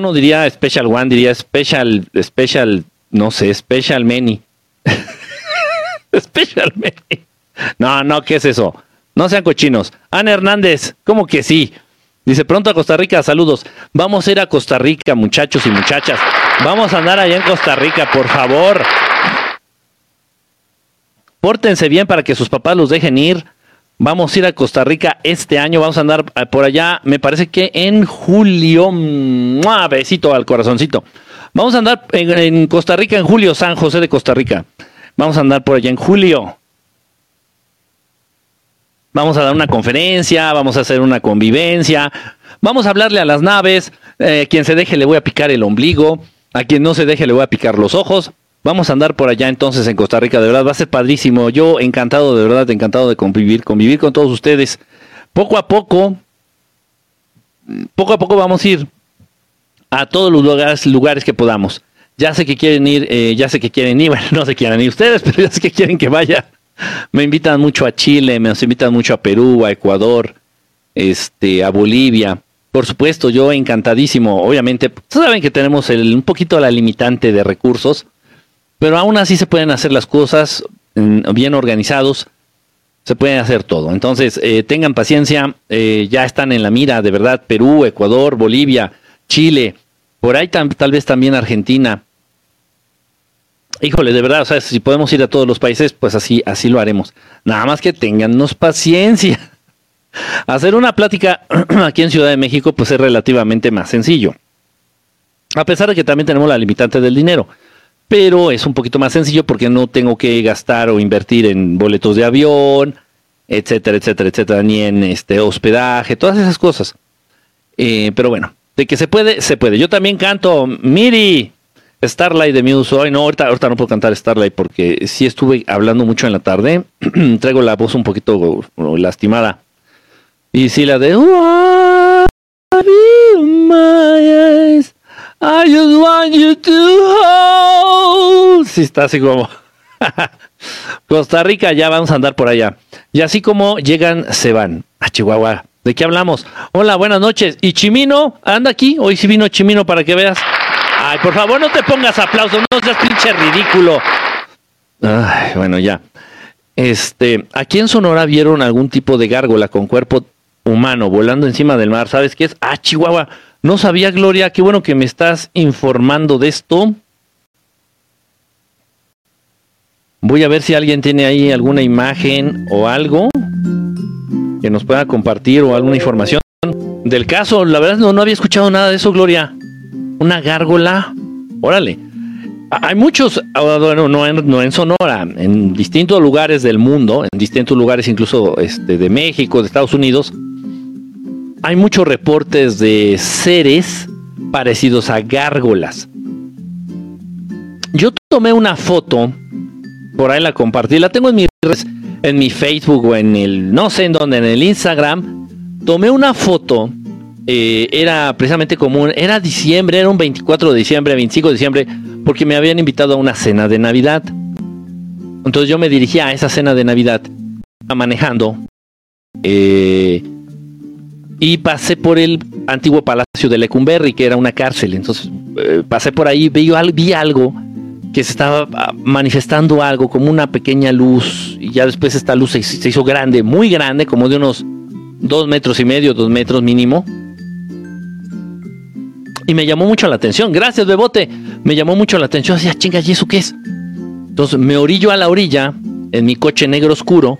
no diría Special One, diría Special, Special, no sé, Special Many. special Many. No, no, ¿qué es eso? No sean cochinos. Ana Hernández, ¿cómo que sí? Dice, pronto a Costa Rica, saludos. Vamos a ir a Costa Rica, muchachos y muchachas. Vamos a andar allá en Costa Rica, por favor. Pórtense bien para que sus papás los dejen ir. Vamos a ir a Costa Rica este año. Vamos a andar eh, por allá, me parece que en julio. ¡Mua! Besito al corazoncito. Vamos a andar en, Costa Rica en julio, San José de Costa Rica. Vamos a andar por allá en julio. Vamos a dar una conferencia, vamos a hacer una convivencia, vamos a hablarle a las naves. Eh, quien se deje le voy a picar el ombligo, a quien no se deje le voy a picar los ojos. Vamos a andar por allá entonces en Costa Rica, de verdad, va a ser padrísimo. Yo encantado, de verdad, encantado de convivir, convivir con todos ustedes. Poco a poco, poco a poco vamos a ir a todos los lugares, que podamos. Ya sé que quieren ir, eh, ya sé que quieren ir, bueno, no se quieran ir ustedes, pero ya sé que quieren que vaya. Me invitan mucho a Chile, me invitan mucho a Perú, a Ecuador, este, a Bolivia. Por supuesto, yo encantadísimo. Obviamente, saben que tenemos un poquito la limitante de recursos pero aún así se pueden hacer las cosas mm, bien organizados, se pueden hacer todo. Entonces, eh, tengan paciencia, eh, ya están en la mira, de verdad, Perú, Ecuador, Bolivia, Chile, por ahí tal vez también Argentina. Híjole, de verdad, o sea, si podemos ir a todos los países, pues así, así lo haremos. Nada más que tengannos paciencia. Hacer una plática aquí en Ciudad de México, pues es relativamente más sencillo. A pesar de que también tenemos la limitante del dinero pero es un poquito más sencillo porque no tengo que gastar o invertir en boletos de avión, etcétera, etcétera, etcétera, ni en este hospedaje, todas esas cosas. Eh, pero bueno, de que se puede, se puede. Yo también canto Miri, Starlight de Muse. Hoy no, ahorita, ahorita no puedo cantar Starlight porque sí estuve hablando mucho en la tarde. Traigo la voz un poquito lastimada. Y sí, la de I just want you to hold. Sí, está así como. Costa Rica, ya vamos a andar por allá. Y así como llegan, se van a Chihuahua. ¿De qué hablamos? Hola, buenas noches. ¿Y Chimino? ¿Anda aquí? Hoy sí vino Chimino para que veas. Ay, por favor, no te pongas aplausos, no seas pinche ridículo. Ay, bueno, ya. Este, aquí en Sonora vieron algún tipo de gárgola con cuerpo humano volando encima del mar. ¿Sabes qué es? Ah, Chihuahua. No sabía, Gloria, qué bueno que me estás informando de esto. Voy a ver si alguien tiene ahí alguna imagen o algo que nos pueda compartir o alguna información del caso. La verdad no, no había escuchado nada de eso, Gloria. Una gárgola. Órale. Hay muchos, ah, bueno, no en, no en Sonora, en distintos lugares del mundo, en distintos lugares incluso este, de México, de Estados Unidos, hay muchos reportes de seres parecidos a gárgolas. Yo tomé una foto, por ahí la compartí, la tengo en mi, en mi Facebook o en el, no sé en dónde, en el Instagram. Tomé una foto, eh, era precisamente común, era diciembre, era un 24 de diciembre, 25 de diciembre, porque me habían invitado a una cena de Navidad. Entonces yo me dirigía a esa cena de Navidad, manejando. Eh, y pasé por el antiguo palacio de Lecumberri, que era una cárcel. Entonces eh, pasé por ahí, vi, algo que se estaba ah, manifestando algo como una pequeña luz y ya después esta luz se, se, hizo grande, muy grande, como de unos dos metros y medio, dos metros mínimo. Y me llamó mucho la atención. Gracias, Bebote. Me llamó mucho la atención. Decía, chinga, ¿y eso qué es? Entonces me orillo a la orilla en mi coche negro oscuro,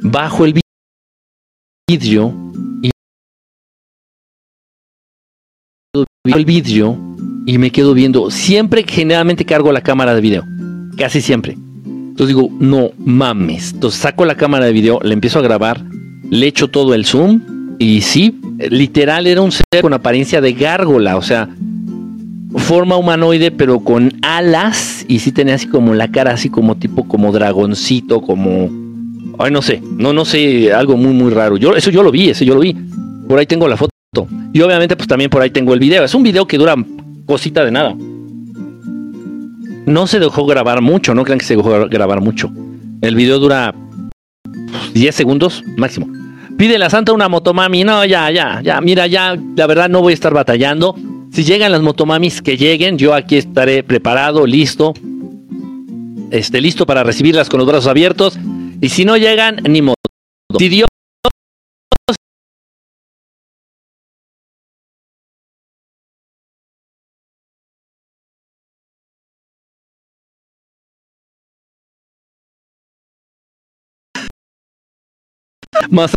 bajo el vidrio el vídeo y me quedo viendo. Siempre, generalmente cargo la cámara de video. Casi siempre. Entonces digo, no mames. Entonces saco la cámara de video, le empiezo a grabar, le echo todo el zoom y sí, literal era un ser con apariencia de gárgola, o sea, forma humanoide pero con alas y sí tenía así como la cara así como tipo como dragoncito, como ay no sé, no no sé, algo muy muy raro. Yo eso yo lo vi, eso yo lo vi. Por ahí tengo la foto. Y obviamente pues también por ahí tengo el video. Es un video que dura cosita de nada. No se dejó grabar mucho, no crean que se dejó grabar mucho. El video dura 10 segundos máximo. Pide la santa una motomami. No, ya, ya, ya. Mira, ya, la verdad no voy a estar batallando. Si llegan las motomamis, que lleguen, yo aquí estaré preparado, listo, este, listo para recibirlas con los brazos abiertos. Y si no llegan, ni modo. Si Dios más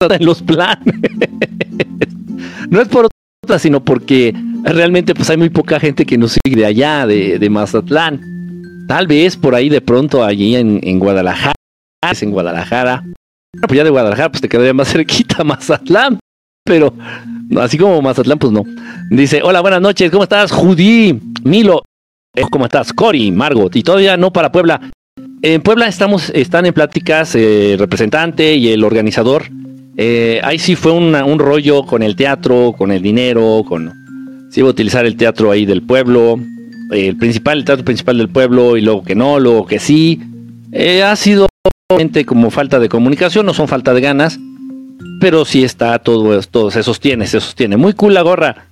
en los planes. no es por otra, sino porque realmente pues hay muy poca gente que nos sigue de allá, de, Mazatlán. Tal vez por ahí de pronto allí en, Guadalajara, en Guadalajara. Pues ya de Guadalajara pues te quedaría más cerquita Mazatlán, pero así como Mazatlán pues no. Dice, hola, buenas noches, ¿cómo estás? Judy, Milo, ¿cómo estás? Cori, Margot, y todavía no para Puebla. En Puebla estamos, están en pláticas eh, el representante y el organizador. Eh, ahí sí fue un rollo con el teatro, con el dinero, con si iba a utilizar el teatro ahí del pueblo, el principal, el teatro principal del pueblo, y luego que no, luego que sí. Eh, ha sido como falta de comunicación, no son falta de ganas, pero sí está todo, todo se sostiene, se sostiene. Muy cool la gorra.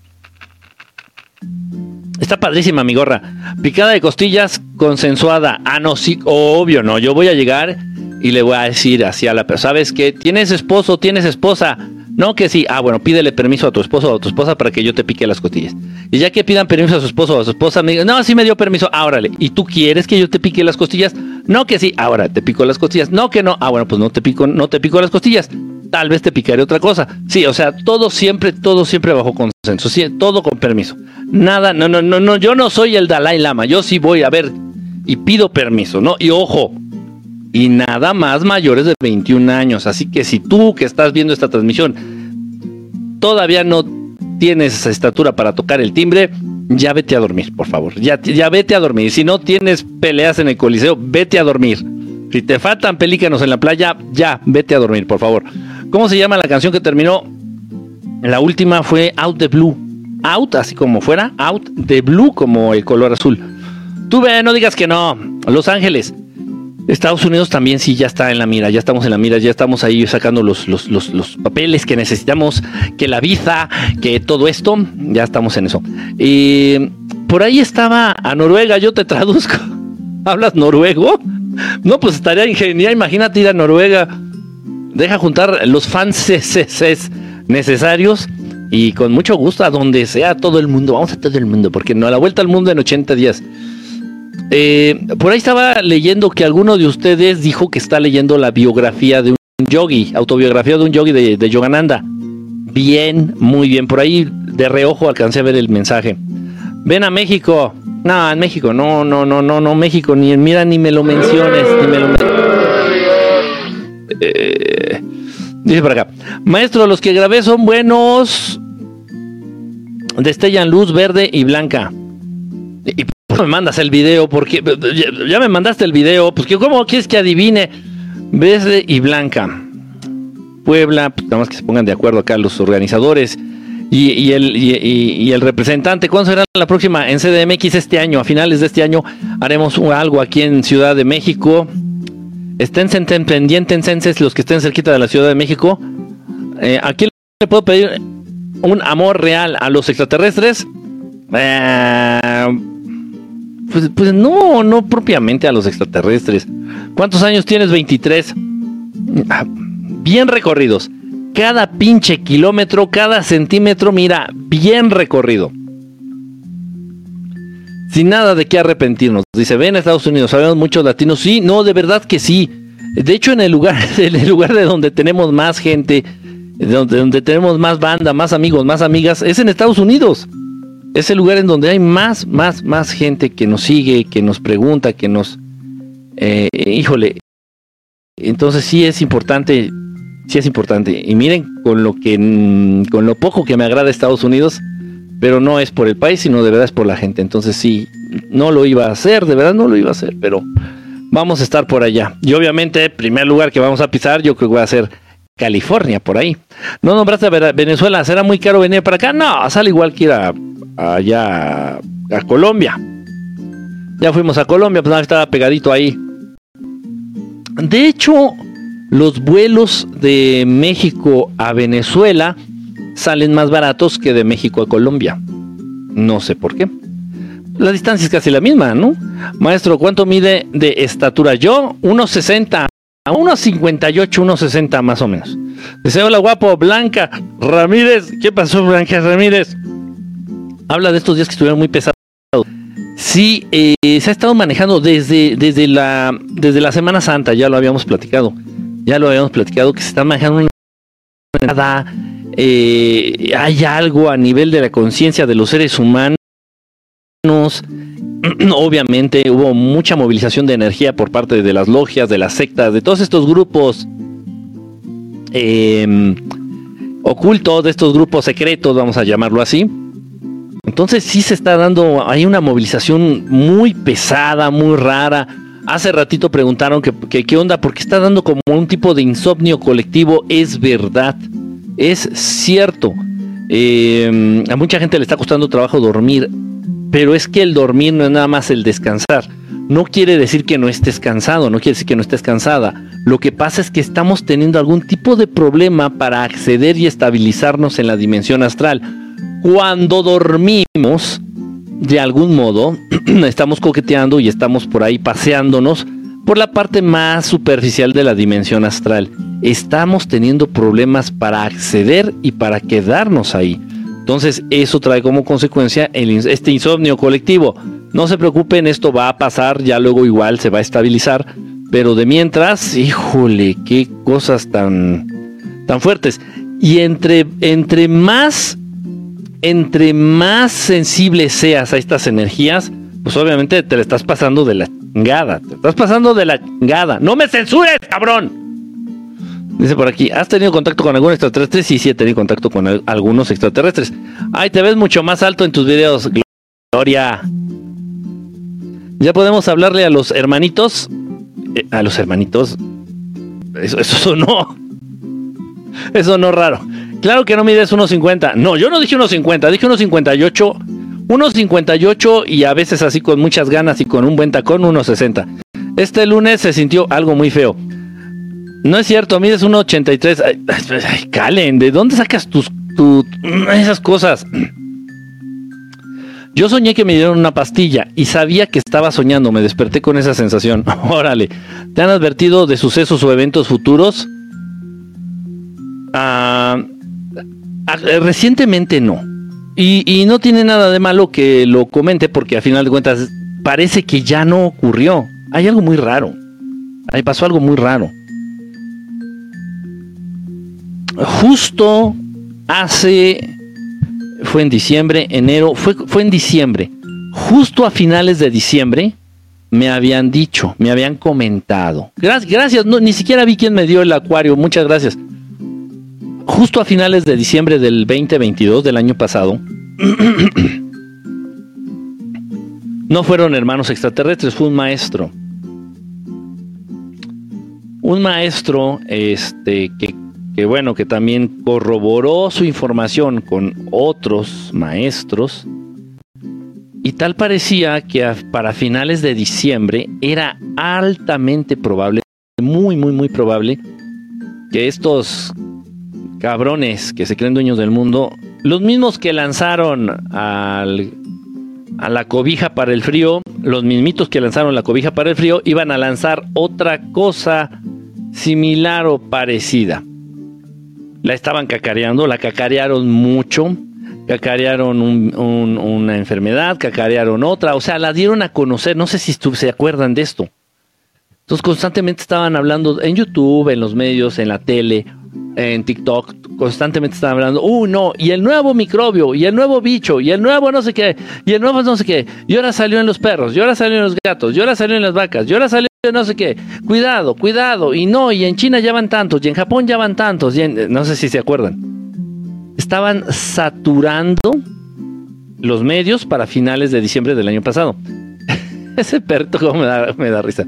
Está padrísima mi gorra. Picada de costillas consensuada. Ah, no, sí, obvio, no. Yo voy a llegar y le voy a decir así a la persona, ¿sabes qué? ¿Tienes esposo? ¿Tienes esposa? No, que sí. Ah, bueno, pídele permiso a tu esposo o a tu esposa para que yo te pique las costillas. Y ya que pidan permiso a su esposo o a su esposa, me digan, no, sí me dio permiso. Ah, órale. ¿Y tú quieres que yo te pique las costillas? No, que sí. Ahora te pico las costillas. No, que no. Ah, bueno, pues no te pico, no te pico las costillas. Tal vez te picaré otra cosa. Sí, o sea, todo siempre, todo siempre bajo consenso. Sí, todo con permiso. Nada, no, no, no, no. Yo no soy el Dalai Lama. Yo sí voy a ver y pido permiso, ¿no? Y ojo, y nada más mayores de 21 años. Así que si tú que estás viendo esta transmisión todavía no tienes esa estatura para tocar el timbre, ya vete a dormir, por favor. Ya, ya vete a dormir. Si no tienes peleas en el coliseo, vete a dormir. Si te faltan pelícanos en la playa, ya vete a dormir, por favor. ¿Cómo se llama la canción que terminó? La última fue Out the Blue. Out, así como fuera, Out the Blue, como el color azul. Tú ve, no digas que no. Los Ángeles. Estados Unidos también sí ya está en la mira, ya estamos en la mira, ya estamos ahí sacando los, los, papeles que necesitamos, que la visa, que todo esto, ya estamos en eso. Y por ahí estaba a Noruega, yo te traduzco. ¿Hablas noruego? No, pues estaría ingeniera, imagínate ir a Noruega. Deja juntar los fans necesarios y con mucho gusto a donde sea todo el mundo, vamos a todo el mundo, porque no a la vuelta al mundo en 80 días. Eh, por ahí estaba leyendo que alguno de ustedes dijo que está leyendo la biografía de un yogi, autobiografía de un yogi de, Yogananda. Bien, muy bien. Por ahí de reojo alcancé a ver el mensaje. Ven a México. No, en México, no, no, no, no, no, México, ni mira, ni me lo menciones, ni me lo eh, dice por acá, maestro, los que grabé son buenos, destellan luz verde y blanca. Y me mandas el video? Porque ya, me mandaste el video, pues ¿cómo quieres que adivine? Verde y blanca. Puebla, pues, nada más que se pongan de acuerdo acá los organizadores y, el, y, el representante. ¿Cuándo será la próxima? En CDMX este año, a finales de este año, haremos algo aquí en Ciudad de México. Estén pendientes los que estén cerquita de la Ciudad de México. Eh, aquí le puedo pedir un amor real a los extraterrestres. Eh, pues, pues, no, no propiamente a los extraterrestres. ¿Cuántos años tienes? 23. Ah, bien recorridos. Cada pinche kilómetro, cada centímetro, mira, bien recorrido. Sin nada de qué arrepentirnos. Dice, ven a Estados Unidos, sabemos muchos latinos. Sí, no, de verdad que sí. De hecho, en el lugar, en el lugar de donde tenemos más gente, donde, donde tenemos más banda, más amigos, más amigas, es en Estados Unidos es el lugar en donde hay más, más, más gente que nos sigue, que nos pregunta, que nos... Eh, híjole, entonces sí es importante, sí es importante. Y miren, con lo que, mm, con lo poco que me agrada Estados Unidos, pero no es por el país, sino de verdad es por la gente. Entonces sí, no lo iba a hacer, de verdad no lo iba a hacer, pero vamos a estar por allá. Y obviamente, primer lugar que vamos a pisar, yo creo que va a ser California, por ahí. No nombraste a Venezuela, ¿será muy caro venir para acá? No, sale igual que ir a allá a Colombia. Ya fuimos a Colombia, pues estaba pegadito ahí. De hecho, los vuelos de México a Venezuela salen más baratos que de México a Colombia. No sé por qué. La distancia es casi la misma, ¿no? Maestro, ¿cuánto mide de estatura? Yo, 1,60 a 1.58, 1.60 más o menos. Deseo la guapo, Blanca Ramírez. ¿Qué pasó, Blanca Ramírez? Habla de estos días que estuvieron muy pesados. Sí, eh, se ha estado manejando desde, desde, la, desde la Semana Santa, ya lo habíamos platicado. Ya lo habíamos platicado que se está manejando una nada. Eh, hay algo a nivel de la conciencia de los seres humanos. Obviamente hubo mucha movilización de energía por parte de las logias, de las sectas, de todos estos grupos em, ocultos, de estos grupos secretos, vamos a llamarlo así entonces sí se está dando, hay una movilización muy pesada, muy rara. Hace ratito preguntaron que, qué onda, porque está dando como un tipo de insomnio colectivo. Es verdad, es cierto. Em, a mucha gente le está costando trabajo dormir, pero es que el dormir no es nada más el descansar. No quiere decir que no estés cansado, no quiere decir que no estés cansada. Lo que pasa es que estamos teniendo algún tipo de problema para acceder y estabilizarnos en la dimensión astral cuando dormimos, de algún modo, estamos coqueteando y estamos por ahí paseándonos por la parte más superficial de la dimensión astral. Estamos teniendo problemas para acceder y para quedarnos ahí. Entonces eso trae como consecuencia este insomnio colectivo. No se preocupen, esto va a pasar, ya luego igual se va a estabilizar. Pero de mientras, híjole, qué cosas tan, tan fuertes. Y entre, entre más entre más sensible seas a estas energías, pues obviamente te le estás pasando de la chingada. Te estás pasando de la chingada. ¡No me censures, cabrón! Dice por aquí, ¿has tenido contacto con algún extraterrestre? Sí, sí, he tenido contacto con algunos extraterrestres. Ay, te ves mucho más alto en tus videos, Gloria. Ya podemos hablarle a los hermanitos. Eh, a los hermanitos. Eso, eso no. Eso no raro. Claro que no mides 1.50. No, yo no dije 1.50, dije 1.58. 1.58 y a veces así con muchas ganas y con un buen tacón 1.60. Este lunes se sintió algo muy feo. No es cierto, mides 1.83. Ay, ay, Calen, ¿de dónde sacas tus, esas cosas? Yo soñé que me dieron una pastilla y sabía que estaba soñando. Me desperté con esa sensación. Órale, ¿te han advertido de sucesos o eventos futuros? Ah, recientemente no. Y, no tiene nada de malo que lo comente porque a final de cuentas parece que ya no ocurrió. Hay algo muy raro. Ahí pasó algo muy raro. Justo hace... Fue en diciembre, enero, fue, fue en diciembre. Justo a finales de diciembre me habían dicho, me habían comentado. Gracias, gracias no, ni siquiera vi quién me dio el acuario, muchas gracias justo a finales de diciembre del 2022 del año pasado, no fueron hermanos extraterrestres, fue un maestro. Un maestro este, que, bueno, que también corroboró su información con otros maestros. Y tal parecía que para finales de diciembre era altamente probable, muy, muy, muy probable, que estos cabrones que se creen dueños del mundo, los mismos que lanzaron al, a la cobija para el frío, los mismitos que lanzaron la cobija para el frío, iban a lanzar otra cosa similar o parecida. La estaban cacareando, la cacarearon mucho, cacarearon una enfermedad, cacarearon otra, o sea, la dieron a conocer, no sé si se acuerdan de esto. Entonces constantemente estaban hablando en YouTube, en los medios, en la tele, en TikTok constantemente están hablando, uh, no, y el nuevo microbio, y el nuevo bicho, y el nuevo no sé qué, y el nuevo no sé qué, y ahora salió en los perros, y ahora salió en los gatos, y ahora salió en las vacas, y ahora salió en no sé qué, cuidado, cuidado, y no, y en China ya van tantos, y en Japón ya van tantos, y no sé si se acuerdan. Estaban saturando los medios para finales de diciembre del año pasado. Ese perrito como me da, me da risa.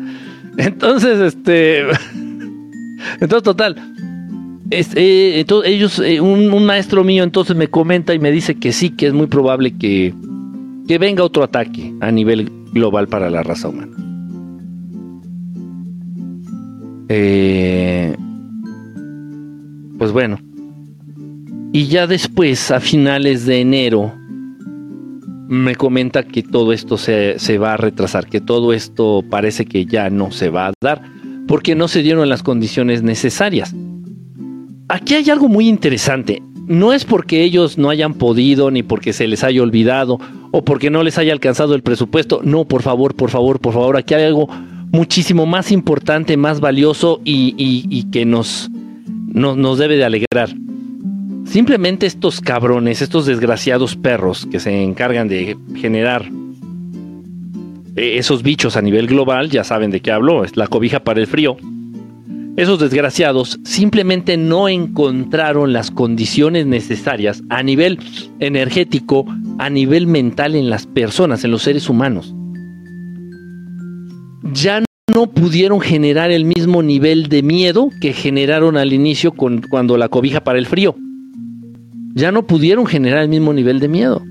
Entonces, este... Entonces, total, eh, entonces, ellos, eh, un, maestro mío entonces me comenta y me dice que sí, que es muy probable que, que venga otro ataque a nivel global para la raza humana. Eh, pues bueno. Y ya después, a finales de enero, me comenta que todo esto se, se, va a retrasar, que todo esto parece que ya no se va a dar, porque no se dieron las condiciones necesarias. Aquí hay algo muy interesante. No es porque ellos no hayan podido, ni porque se les haya olvidado, o porque no les haya alcanzado el presupuesto. No, por favor, por favor, por favor. Aquí hay algo muchísimo más importante, más valioso y, que nos, nos debe de alegrar. Simplemente estos cabrones, estos desgraciados perros que se encargan de generar eh, esos bichos a nivel global, ya saben de qué hablo, es la cobija para el frío. Esos desgraciados simplemente no encontraron las condiciones necesarias a nivel energético, a nivel mental en las personas, en los seres humanos. Ya no pudieron generar el mismo nivel de miedo que generaron al inicio cuando la cobija para el frío ya no pudieron generar el mismo nivel de miedo.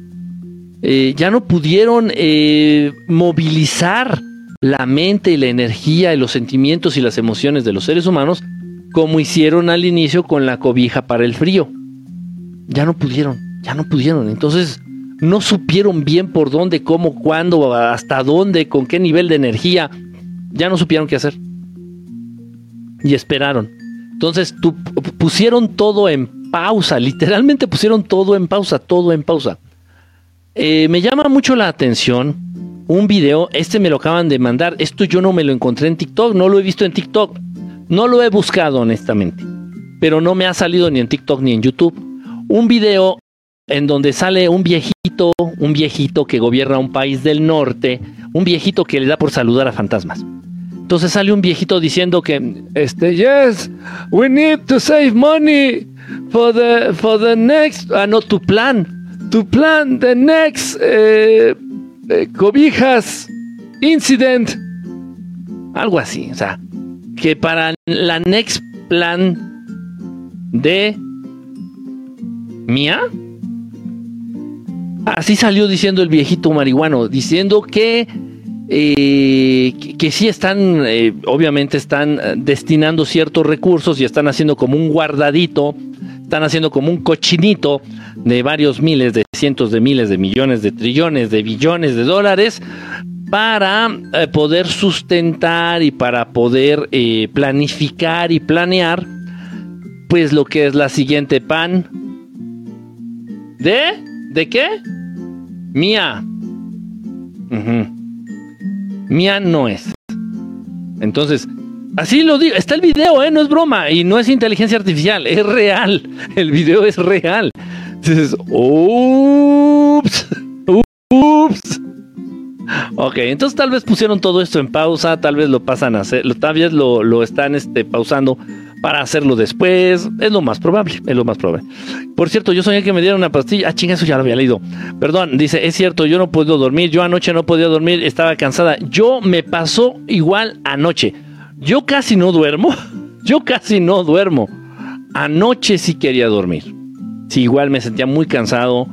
Eh, ya no pudieron eh, movilizar la mente y la energía y los sentimientos y las emociones de los seres humanos como hicieron al inicio con la cobija para el frío. Ya no pudieron, ya no pudieron. Entonces no supieron bien por dónde, cómo, cuándo, hasta dónde, con qué nivel de energía. Ya no supieron qué hacer. Y esperaron. Entonces pusieron todo en pausa, literalmente pusieron todo en pausa, todo en pausa. Eh, me llama mucho la atención un video, este me lo acaban de mandar, esto yo no me lo encontré en TikTok, no lo he visto en TikTok, no lo he buscado honestamente, pero no me ha salido ni en TikTok ni en YouTube. Un video en donde sale un viejito, un viejito que gobierna un país del norte, un viejito que le da por saludar a fantasmas. Entonces sale un viejito diciendo que, este, yes, we need to save money for the for the next ah no tu plan tu plan the next eh, eh, cobijas incident algo así o sea que para la next plan de mía así salió diciendo el viejito marihuano diciendo que eh, que, sí están, obviamente están destinando ciertos recursos y están haciendo como un guardadito están haciendo como un cochinito de varios miles, de cientos de miles, de millones, de trillones, de billones de dólares para eh, poder sustentar y para poder eh, planificar y planear pues lo que es la siguiente pan de ¿de qué? Mía. Mía no es. Entonces, Así lo digo, está el video, ¿eh? no es broma y no es inteligencia artificial, es real. El video es real. Entonces, ups, ups. Ok, entonces tal vez pusieron todo esto en pausa, tal vez lo pasan a hacer, tal vez lo, lo están este, pausando para hacerlo después. Es lo más probable, es lo más probable. Por cierto, yo soñé que me dieron una pastilla. Ah, chinga, eso ya lo había leído. Perdón, dice, es cierto, yo no puedo dormir. Yo anoche no podía dormir, estaba cansada. Yo me pasó igual anoche. Yo casi no duermo. Yo casi no duermo. Anoche sí quería dormir. Sí, igual me sentía muy cansado.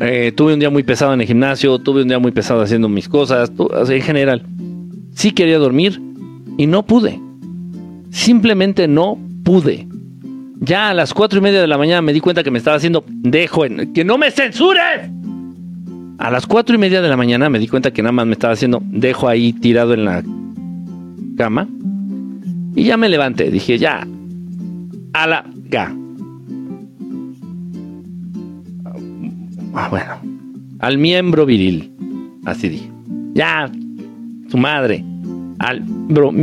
Eh, tuve un día muy pesado en el gimnasio. Tuve un día muy pesado haciendo mis cosas. En general. Sí quería dormir y no pude. Simplemente no pude. Ya a las cuatro y media de la mañana me di cuenta que me estaba haciendo dejo que no me censures. A las cuatro y media de la mañana me di cuenta que nada más me estaba haciendo dejo ahí tirado en la cama y ya me levanté, dije, ya, a la ga. Ah, bueno, al miembro viril, así dije. Ya, su madre, al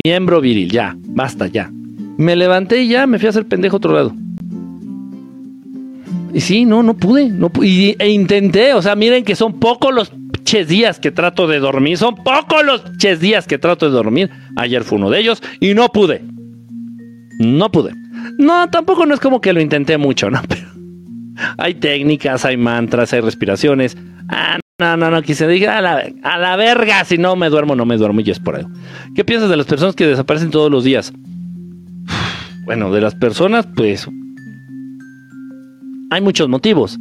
miembro viril, ya, basta, ya. Me levanté y ya me fui a hacer pendejo otro lado. Y sí, no, no pude. No e intenté, o sea, miren que son pocos los días que trato de dormir. Son pocos los ches días que trato de dormir. Ayer fue uno de ellos y no pude. No pude. No, tampoco no es como que lo intenté mucho, ¿no? Pero hay técnicas, hay mantras, hay respiraciones. Ah, no, no, no, quise dije a la, a la verga, si no me duermo, no me duermo y es por eso. ¿Qué piensas de las personas que desaparecen todos los días? Bueno, de las personas, pues hay muchos motivos.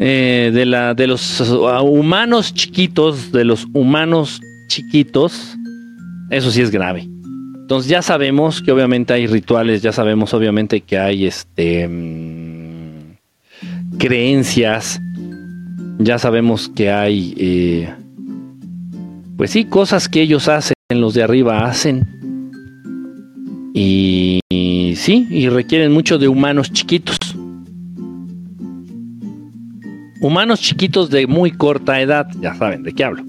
Eh, de, la, de los humanos chiquitos, de los humanos chiquitos, eso sí es grave. Entonces ya sabemos que obviamente hay rituales, ya sabemos obviamente que hay este mm, creencias Ya sabemos que hay, eh, pues sí, cosas que ellos hacen, los de arriba hacen. Y, y sí, y requieren mucho de humanos chiquitos. Humanos chiquitos de muy corta edad, ya saben de qué hablo.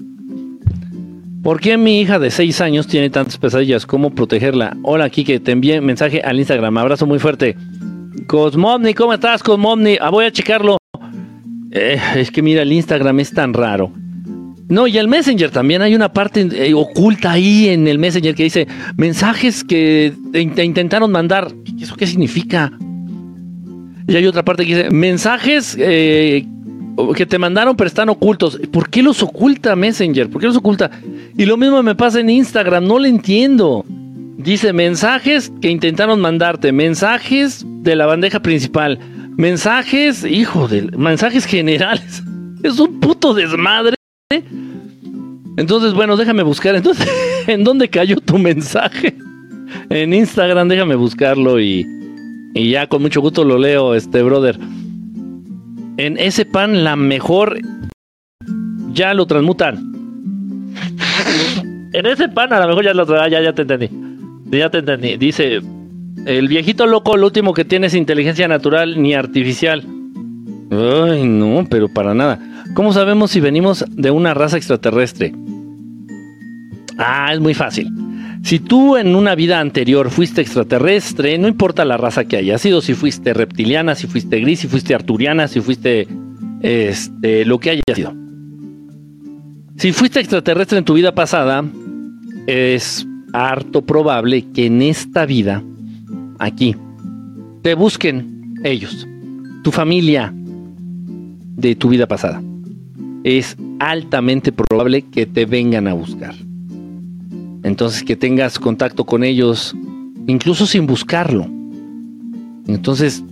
¿Por qué mi hija de 6 años tiene tantas pesadillas? ¿Cómo protegerla? Hola, Kike, te envié mensaje al Instagram. Abrazo muy fuerte. Cosmomni, ¿cómo estás, Cosmomni? Ah, voy a checarlo. Eh, es que mira, el Instagram es tan raro. No, y el Messenger también hay una parte eh, oculta ahí en el Messenger que dice mensajes que te, intentaron mandar. ¿Eso qué significa? Y hay otra parte que dice mensajes eh, que te mandaron pero están ocultos. ¿Por qué los oculta Messenger? ¿Por qué los oculta? Y lo mismo me pasa en Instagram, no lo entiendo. Dice mensajes que intentaron mandarte, mensajes de la bandeja principal, mensajes, hijo de mensajes generales. Es un puto desmadre. Entonces, bueno, déjame buscar. Entonces, ¿en dónde cayó tu mensaje? En Instagram, déjame buscarlo y, y ya con mucho gusto lo leo, este brother en ese pan la mejor ya lo transmutan. En ese pan a lo mejor ya lo ya, ya te entendí. Ya te entendí. Dice, el viejito loco lo último que tiene es inteligencia natural ni artificial. Ay, no, pero para nada. ¿Cómo sabemos si venimos de una raza extraterrestre? Ah, es muy fácil. Si tú en una vida anterior fuiste extraterrestre, no importa la raza que haya sido, si fuiste reptiliana, si fuiste gris, si fuiste arturiana, si fuiste este, lo que haya sido. Si fuiste extraterrestre en tu vida pasada, es harto probable que en esta vida, aquí, te busquen ellos, tu familia de tu vida pasada. Es altamente probable que te vengan a buscar. Entonces que tengas contacto con ellos, incluso sin buscarlo. Entonces,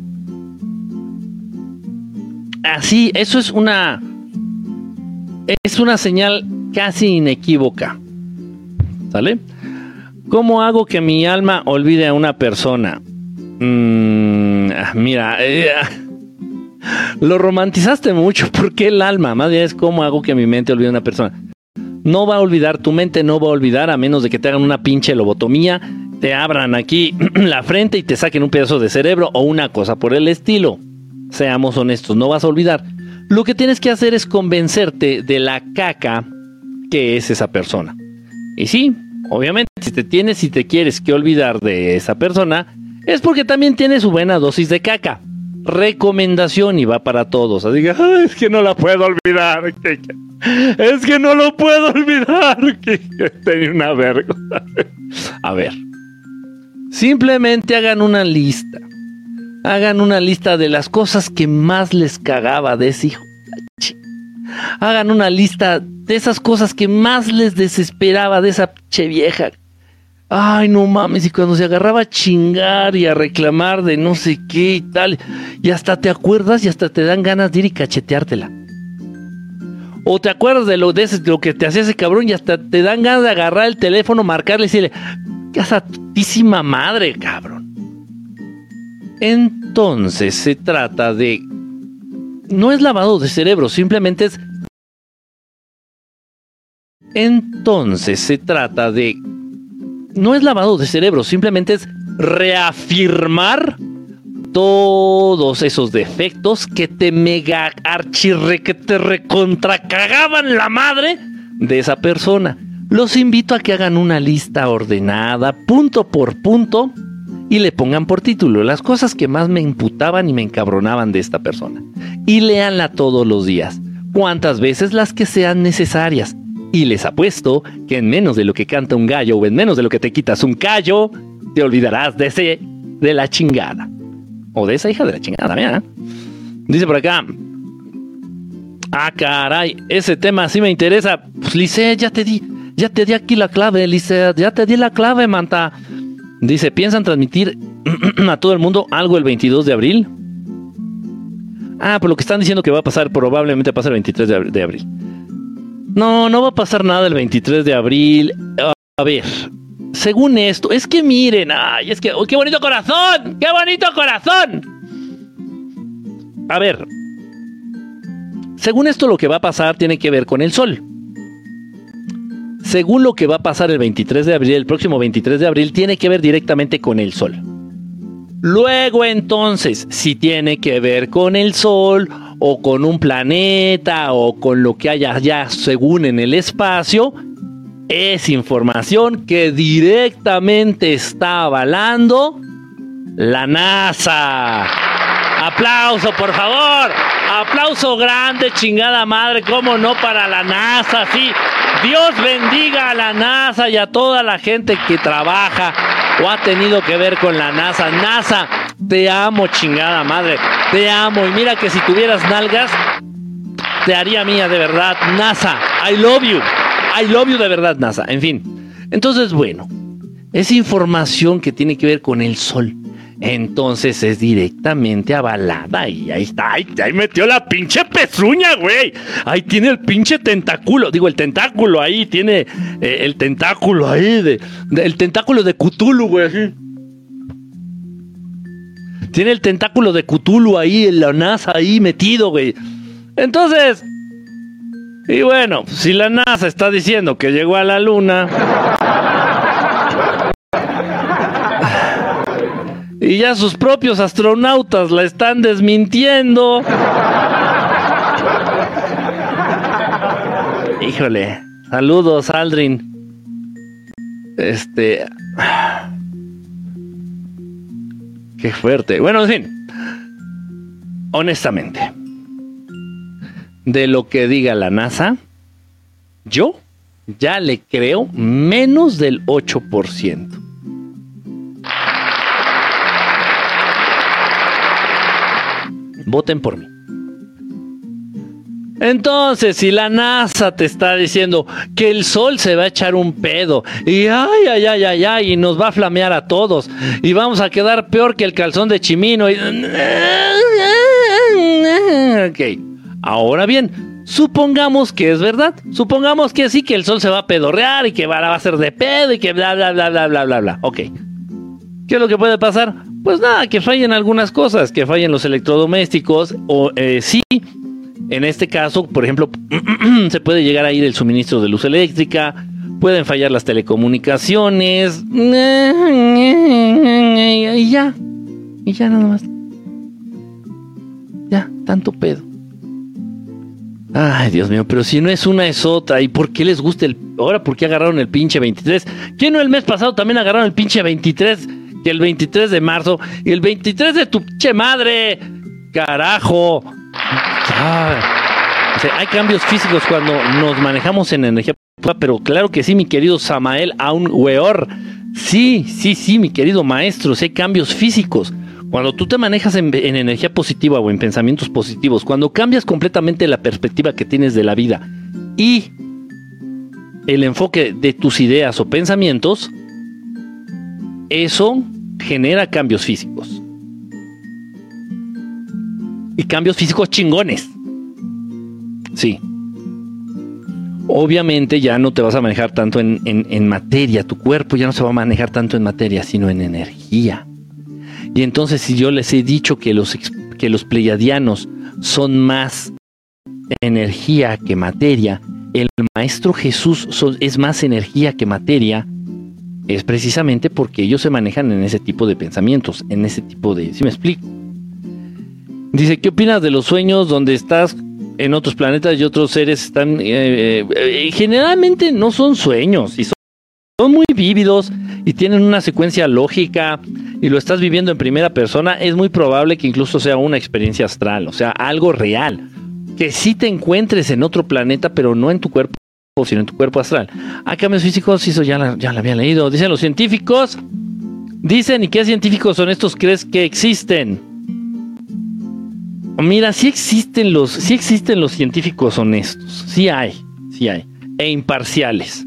así, eso es una, es una señal casi inequívoca. ¿Sale? ¿Cómo hago que mi alma olvide a una persona? Mm, ah, mira, eh, lo romantizaste mucho. ¿Por qué el alma? Más bien es cómo hago que mi mente olvide a una persona no va a olvidar, tu mente no va a olvidar a menos de que te hagan una pinche lobotomía, te abran aquí la frente y te saquen un pedazo de cerebro o una cosa por el estilo. Seamos honestos, no vas a olvidar. Lo que tienes que hacer es convencerte de la caca que es esa persona. Y sí, obviamente, si te tienes y te quieres que olvidar de esa persona, es porque también tiene su buena dosis de caca recomendación y va para todos. Así que, es que no la puedo olvidar. es que no lo puedo olvidar. Una. A ver. Simplemente hagan una lista. Hagan una lista de las cosas que más les cagaba de ese hijo. Hagan una lista de esas cosas que más les desesperaba de esa che vieja Ay, no mames, y cuando se agarraba a chingar y a reclamar de no sé qué y tal, y hasta te acuerdas y hasta te dan ganas de ir y cacheteártela. O te acuerdas de lo, de, lo que te hacía ese cabrón y hasta te dan ganas de agarrar el teléfono, marcarle y decirle, ¡qué santísima madre, cabrón! Entonces se trata de... No es lavado de cerebro, simplemente es... Entonces se trata de no es lavado de cerebro, simplemente es reafirmar todos esos defectos que te mega archirre, que te recontracagaban la madre de esa persona. Los invito a que hagan una lista ordenada, punto por punto, y le pongan por título las cosas que más me imputaban y me encabronaban de esta persona. Y léanla todos los días, cuantas veces las que sean necesarias. Y les apuesto que en menos de lo que canta un gallo o en menos de lo que te quitas un callo, te olvidarás de ese de la chingada. O de esa hija de la chingada, mira. Dice por acá. Ah, caray, ese tema sí me interesa. Pues Lice, ya te di, ya te di aquí la clave, Lice, ya te di la clave, manta. Dice, ¿piensan transmitir a todo el mundo algo el 22 de abril? Ah, por lo que están diciendo que va a pasar, probablemente pasa el 23 de abril. No, no va a pasar nada el 23 de abril. A ver, según esto, es que miren, ay, es que, ¡qué bonito corazón! ¡Qué bonito corazón! A ver, según esto lo que va a pasar tiene que ver con el Sol. Según lo que va a pasar el 23 de abril, el próximo 23 de abril, tiene que ver directamente con el Sol. Luego entonces, si tiene que ver con el Sol o con un planeta o con lo que haya ya según en el espacio, es información que directamente está avalando la NASA. Aplauso, por favor. Aplauso grande, chingada madre, cómo no para la NASA, sí. Dios bendiga a la NASA y a toda la gente que trabaja o ha tenido que ver con la NASA. NASA, te amo, chingada madre. Te amo. Y mira que si tuvieras nalgas, te haría mía de verdad. NASA, I love you. I love you de verdad, NASA. En fin. Entonces, bueno, es información que tiene que ver con el sol. Entonces es directamente avalada y ahí está, ahí, metió la pinche pezuña, güey. Ahí tiene el pinche tentáculo, digo el tentáculo ahí, tiene eh, el tentáculo ahí, de, el tentáculo de Cthulhu, güey. Tiene el tentáculo de Cthulhu ahí, en la NASA ahí metido, güey. Entonces, y bueno, si la NASA está diciendo que llegó a la luna, y ya sus propios astronautas la están desmintiendo. Híjole, saludos Aldrin. Este... Qué fuerte. Bueno, en fin. Honestamente. De lo que diga la NASA, yo ya le creo menos del 8%. Voten por mí. Entonces, si la NASA te está diciendo que el sol se va a echar un pedo y ay, ay, ay, ay, ay, y nos va a flamear a todos y vamos a quedar peor que el calzón de Chimino. Y... Ok, ahora bien, supongamos que es verdad. Supongamos que sí, que el sol se va a pedorrear y que va a ser de pedo y que bla, bla, bla, bla, bla, bla, bla. Ok. ¿Qué es lo que puede pasar? Pues nada, que fallen algunas cosas, que fallen los electrodomésticos o eh, sí, en este caso, por ejemplo, se puede llegar a ir el suministro de luz eléctrica, pueden fallar las telecomunicaciones y ya, y ya nada más. Ya, tanto pedo. Ay, Dios mío, pero si no es una es otra. ¿Y por qué les gusta el... Ahora, ¿por qué agarraron el pinche 23? ¿Quién no el mes pasado también agarraron el pinche 23? Que el 23 de marzo y el 23 de tu pinche madre. Carajo. hay cambios físicos cuando nos manejamos en energía, pero claro que sí, mi querido Samael Aun Weor. Sí, sí, sí, mi querido maestro, hay cambios físicos. Cuando tú te manejas en, energía positiva o en pensamientos positivos, cuando cambias completamente la perspectiva que tienes de la vida y el enfoque de tus ideas o pensamientos, eso genera cambios físicos. Y cambios físicos chingones. Sí. Obviamente ya no te vas a manejar tanto en, materia, tu cuerpo ya no se va a manejar tanto en materia, sino en energía. Y entonces si yo les he dicho que los, que los pleiadianos son más energía que materia, el Maestro Jesús es más energía que materia, es precisamente porque ellos se manejan en ese tipo de pensamientos, en ese tipo de... ¿Sí me explico? Dice, ¿qué opinas de los sueños donde estás en otros planetas y otros seres están... Eh, eh, generalmente no son sueños y son, son muy vívidos y tienen una secuencia lógica y lo estás viviendo en primera persona, es muy probable que incluso sea una experiencia astral, o sea, algo real. Que sí te encuentres en otro planeta, pero no en tu cuerpo sino en tu cuerpo astral. ¿A cambios físicos, eso ya la, ya la había leído. Dicen los científicos. Dicen, ¿y qué científicos son estos? ¿Crees que existen? Mira, sí existen los, sí existen los científicos honestos. Sí hay, sí hay. E imparciales.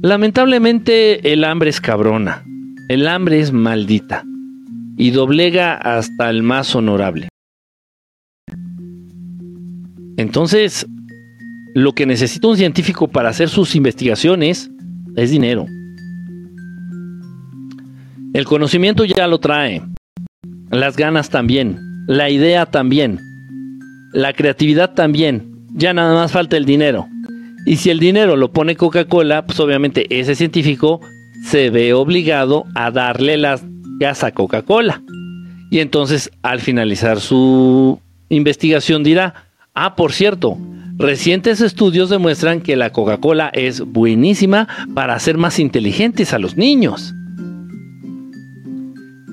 Lamentablemente el hambre es cabrona. El hambre es maldita. Y doblega hasta el más honorable. Entonces, lo que necesita un científico para hacer sus investigaciones es dinero. El conocimiento ya lo trae, las ganas también, la idea también, la creatividad también, ya nada más falta el dinero. Y si el dinero lo pone Coca-Cola, pues obviamente ese científico se ve obligado a darle las gas a Coca-Cola. Y entonces al finalizar su investigación dirá, ah, por cierto, recientes estudios demuestran que la Coca-Cola es buenísima para hacer más inteligentes a los niños.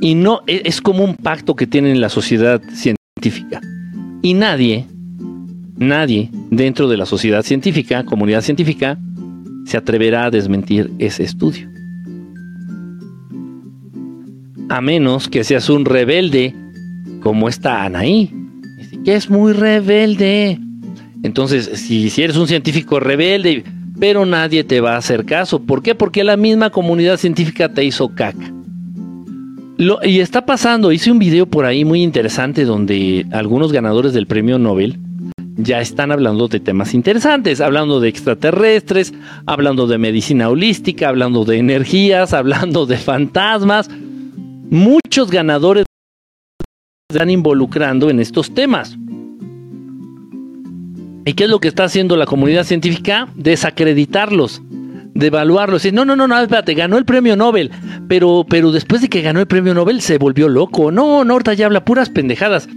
Y no e, es como un pacto que tienen la sociedad científica. Y nadie, nadie dentro de la sociedad científica, comunidad científica, se atreverá a desmentir ese estudio. A menos que seas un rebelde como esta Anaí, que es muy rebelde. Entonces, si, eres un científico rebelde, pero nadie te va a hacer caso. ¿Por qué? Porque la misma comunidad científica te hizo caca y está pasando, hice un video por ahí muy interesante donde algunos ganadores del premio Nobel ya están hablando de temas interesantes, hablando de extraterrestres, hablando de medicina holística, hablando de energías, hablando de fantasmas. Muchos ganadores están involucrando en estos temas. ¿Y qué es lo que está haciendo la comunidad científica? Desacreditarlos de evaluarlo. no, no, no, no, espérate, ganó el premio Nobel. Pero, pero después de que ganó el premio Nobel se volvió loco. No, no, ahorita ya habla puras pendejadas.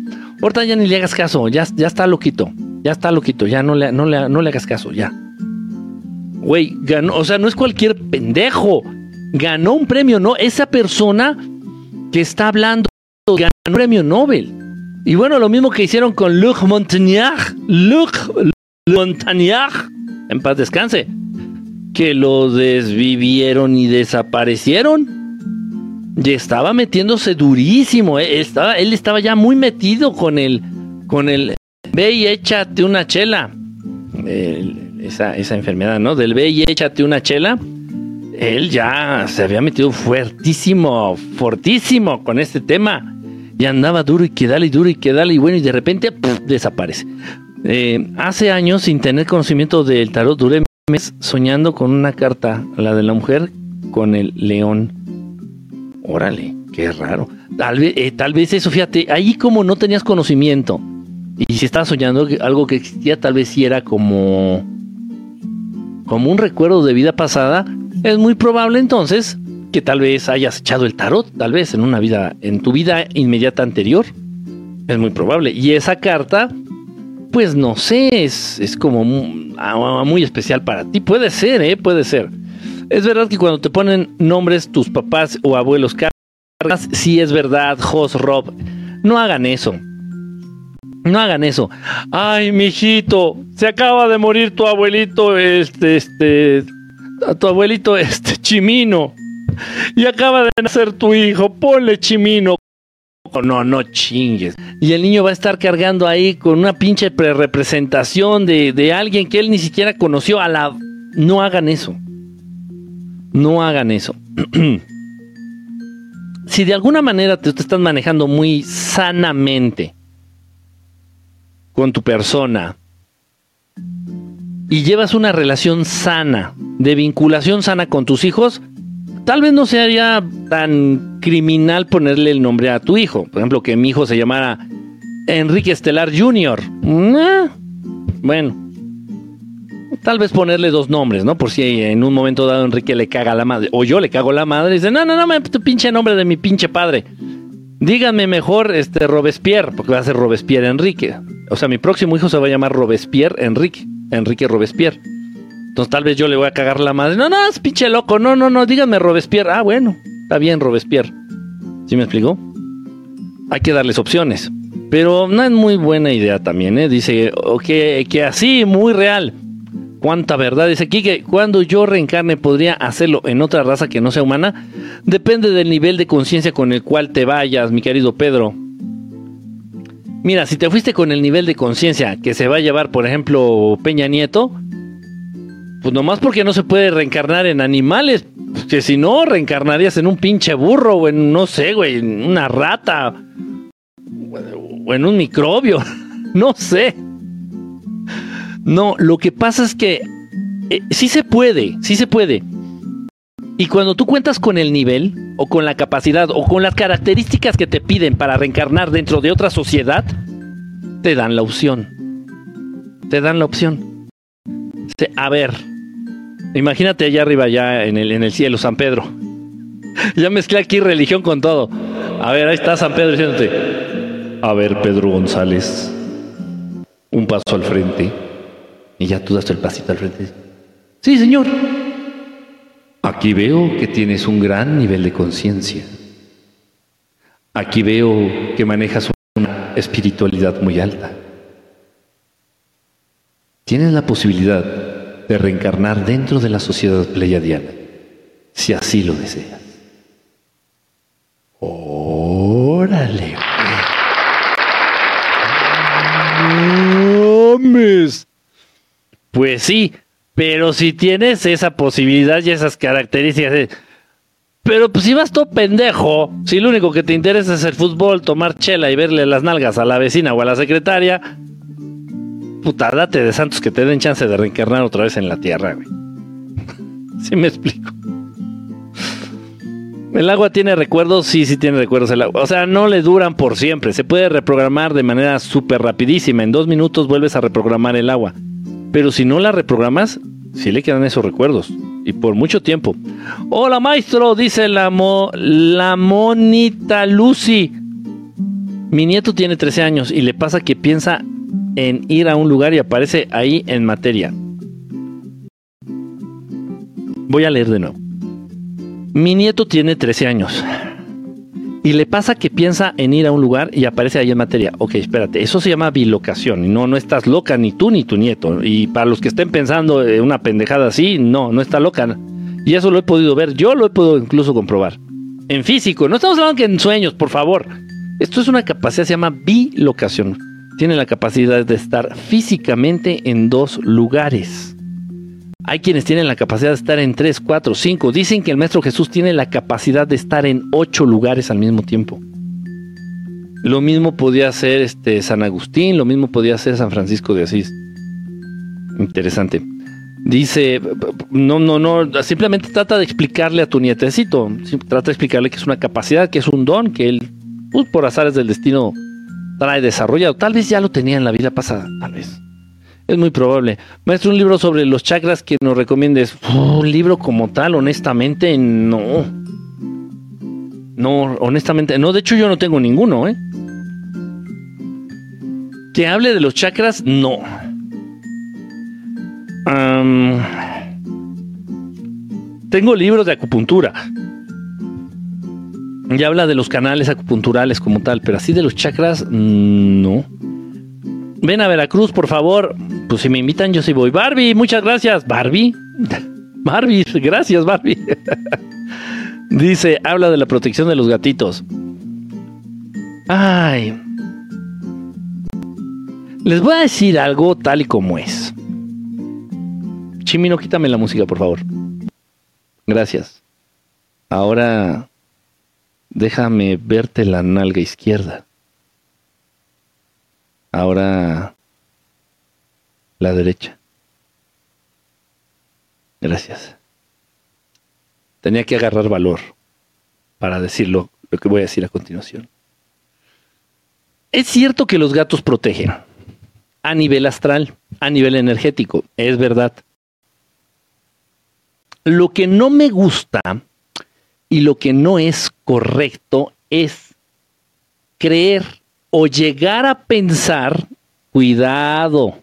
Ahorita ya ni le hagas caso, ya, ya está loquito. Ya está loquito, ya no le, no le, no le hagas caso, ya. Güey, ganó, o sea, no es cualquier pendejo. Ganó un premio, no. Esa persona que está hablando ganó un premio Nobel. Y bueno, lo mismo que hicieron con Luc Montagnier. Luc Montagnier. En paz descanse que lo desvivieron y desaparecieron. Y estaba metiéndose durísimo. Eh, estaba, él estaba ya muy metido con el, con el, ve y échate una chela. esa, esa enfermedad, ¿no? Del ve y échate una chela. Él ya se había metido fuertísimo, fortísimo con este tema. Y andaba duro y que dale, duro y que dale. Y bueno, y de repente desaparece. Eh, hace años, sin tener conocimiento del tarot, duré soñando con una carta, la de la mujer, con el león. Órale, qué raro. Tal vez, eh, tal vez eso, fíjate, ahí como no tenías conocimiento y si estabas soñando algo que existía, tal vez si era como, como un recuerdo de vida pasada, es muy probable entonces que tal vez hayas echado el tarot, tal vez en una vida, en tu vida inmediata anterior. Es muy probable. Y esa carta pues no sé, es, como muy, especial para ti. Puede ser, ¿eh? Puede ser. Es verdad que cuando te ponen nombres tus papás o abuelos cargas, sí es verdad, Jos, Rob. No hagan eso. No hagan eso. Ay, mijito, se acaba de morir tu abuelito, este, este, tu abuelito, este, Chimino. Y acaba de nacer tu hijo, ponle Chimino. No, no chingues. Y el niño va a estar cargando ahí con una pinche pre-representación de, de alguien que él ni siquiera conoció a la... No hagan eso. No hagan eso. si de alguna manera te, te estás manejando muy sanamente con tu persona y llevas una relación sana, de vinculación sana con tus hijos, tal vez no sería tan criminal ponerle el nombre a tu hijo. Por ejemplo, que mi hijo se llamara Enrique Estelar Jr. Bueno, tal vez ponerle dos nombres, ¿no? Por si en un momento dado Enrique le caga la madre, o yo le cago la madre, y dice, no, no, no, tu pinche nombre de mi pinche padre. Díganme mejor este Robespierre, porque va a ser Robespierre Enrique. O sea, mi próximo hijo se va a llamar Robespierre Enrique, Enrique Robespierre. Entonces tal vez yo le voy a cagar la madre. No, no, es pinche loco. No, no, no, díganme Robespierre. Ah, bueno, está bien Robespierre. ¿Sí me explicó? Hay que darles opciones. Pero no es muy buena idea también, ¿eh? Dice, que, que así, muy real. Cuánta verdad. Dice aquí que cuando yo reencarne podría hacerlo en otra raza que no sea humana. Depende del nivel de conciencia con el cual te vayas, mi querido Pedro. Mira, si te fuiste con el nivel de conciencia que se va a llevar, por ejemplo, Peña Nieto, pues nomás porque no se puede reencarnar en animales. Que si no, reencarnarías en un pinche burro o en, no sé, güey, en una rata. O en un microbio. No sé. No, lo que pasa es que eh, sí se puede, sí se puede. Y cuando tú cuentas con el nivel, o con la capacidad, o con las características que te piden para reencarnar dentro de otra sociedad, te dan la opción. te dan la opción. A ver, imagínate allá arriba, ya en el, en el cielo, San Pedro. ya mezclé aquí religión con todo. A ver, ahí está San Pedro diciéndote. A ver, Pedro González, un paso al frente. Y ya tú das el pasito al frente. Sí, señor. Aquí veo que tienes un gran nivel de conciencia. Aquí veo que manejas una espiritualidad muy alta. Tienes la posibilidad de reencarnar dentro de la sociedad pleiadiana, si así lo deseas. Órale. Pues sí, pero si tienes esa posibilidad y esas características, pero pues si vas todo pendejo, si lo único que te interesa es el fútbol, tomar chela y verle las nalgas a la vecina o a la secretaria, puta, date de santos que te den chance de reencarnar otra vez en la tierra, güey. ¿Sí me explico? ¿El agua tiene recuerdos? Sí, sí tiene recuerdos el agua. O sea, no le duran por siempre. Se puede reprogramar de manera súper rapidísima. En dos minutos vuelves a reprogramar el agua. Pero si no la reprogramas, sí le quedan esos recuerdos. Y por mucho tiempo. Hola maestro, dice la, la monita Lucy. Mi nieto tiene 13 años y le pasa que piensa en ir a un lugar y aparece ahí en materia. Voy a leer de nuevo. Mi nieto tiene 13 años. Y le pasa que piensa en ir a un lugar y aparece ahí en materia. Ok, espérate, eso se llama bilocación. No, no estás loca ni tú ni tu nieto. Y para los que estén pensando en una pendejada así, no, no está loca. Y eso lo he podido ver. Yo lo he podido incluso comprobar. En físico, no estamos hablando que en sueños, por favor. Esto es una capacidad, se llama bilocación. Tiene la capacidad de estar físicamente en dos lugares. Hay quienes tienen la capacidad de estar en tres, cuatro, cinco. Dicen que el Maestro Jesús tiene la capacidad de estar en ocho lugares al mismo tiempo. Lo mismo podía hacer este San Agustín, lo mismo podía hacer San Francisco de Asís. Interesante. Dice, no, no, no, simplemente trata de explicarle a tu nietecito, trata de explicarle que es una capacidad, que es un don, que él, pues, por azares del destino, trae desarrollado. Tal vez ya lo tenía en la vida pasada, tal vez. Es muy probable. Maestro, un libro sobre los chakras que nos recomiendes. un libro como tal, honestamente, no. No, honestamente, no. De hecho, yo no tengo ninguno, ¿eh? Que hable de los chakras, no. tengo libros de acupuntura. Ya habla de los canales acupunturales como tal, pero así de los chakras, mm, no. Ven a Veracruz, por favor. Pues si me invitan, yo sí voy. Barbie, muchas gracias. Barbie. Barbie, gracias, Barbie. Dice, habla de la protección de los gatitos. Ay. Les voy a decir algo tal y como es. Chimino, quítame la música, por favor. Gracias. Ahora déjame verte la nalga izquierda. Ahora la derecha. Gracias. Tenía que agarrar valor para decirlo, lo que voy a decir a continuación. Es cierto que los gatos protegen a nivel astral, a nivel energético, es verdad. Lo que no me gusta y lo que no es correcto es creer o llegar a pensar, cuidado,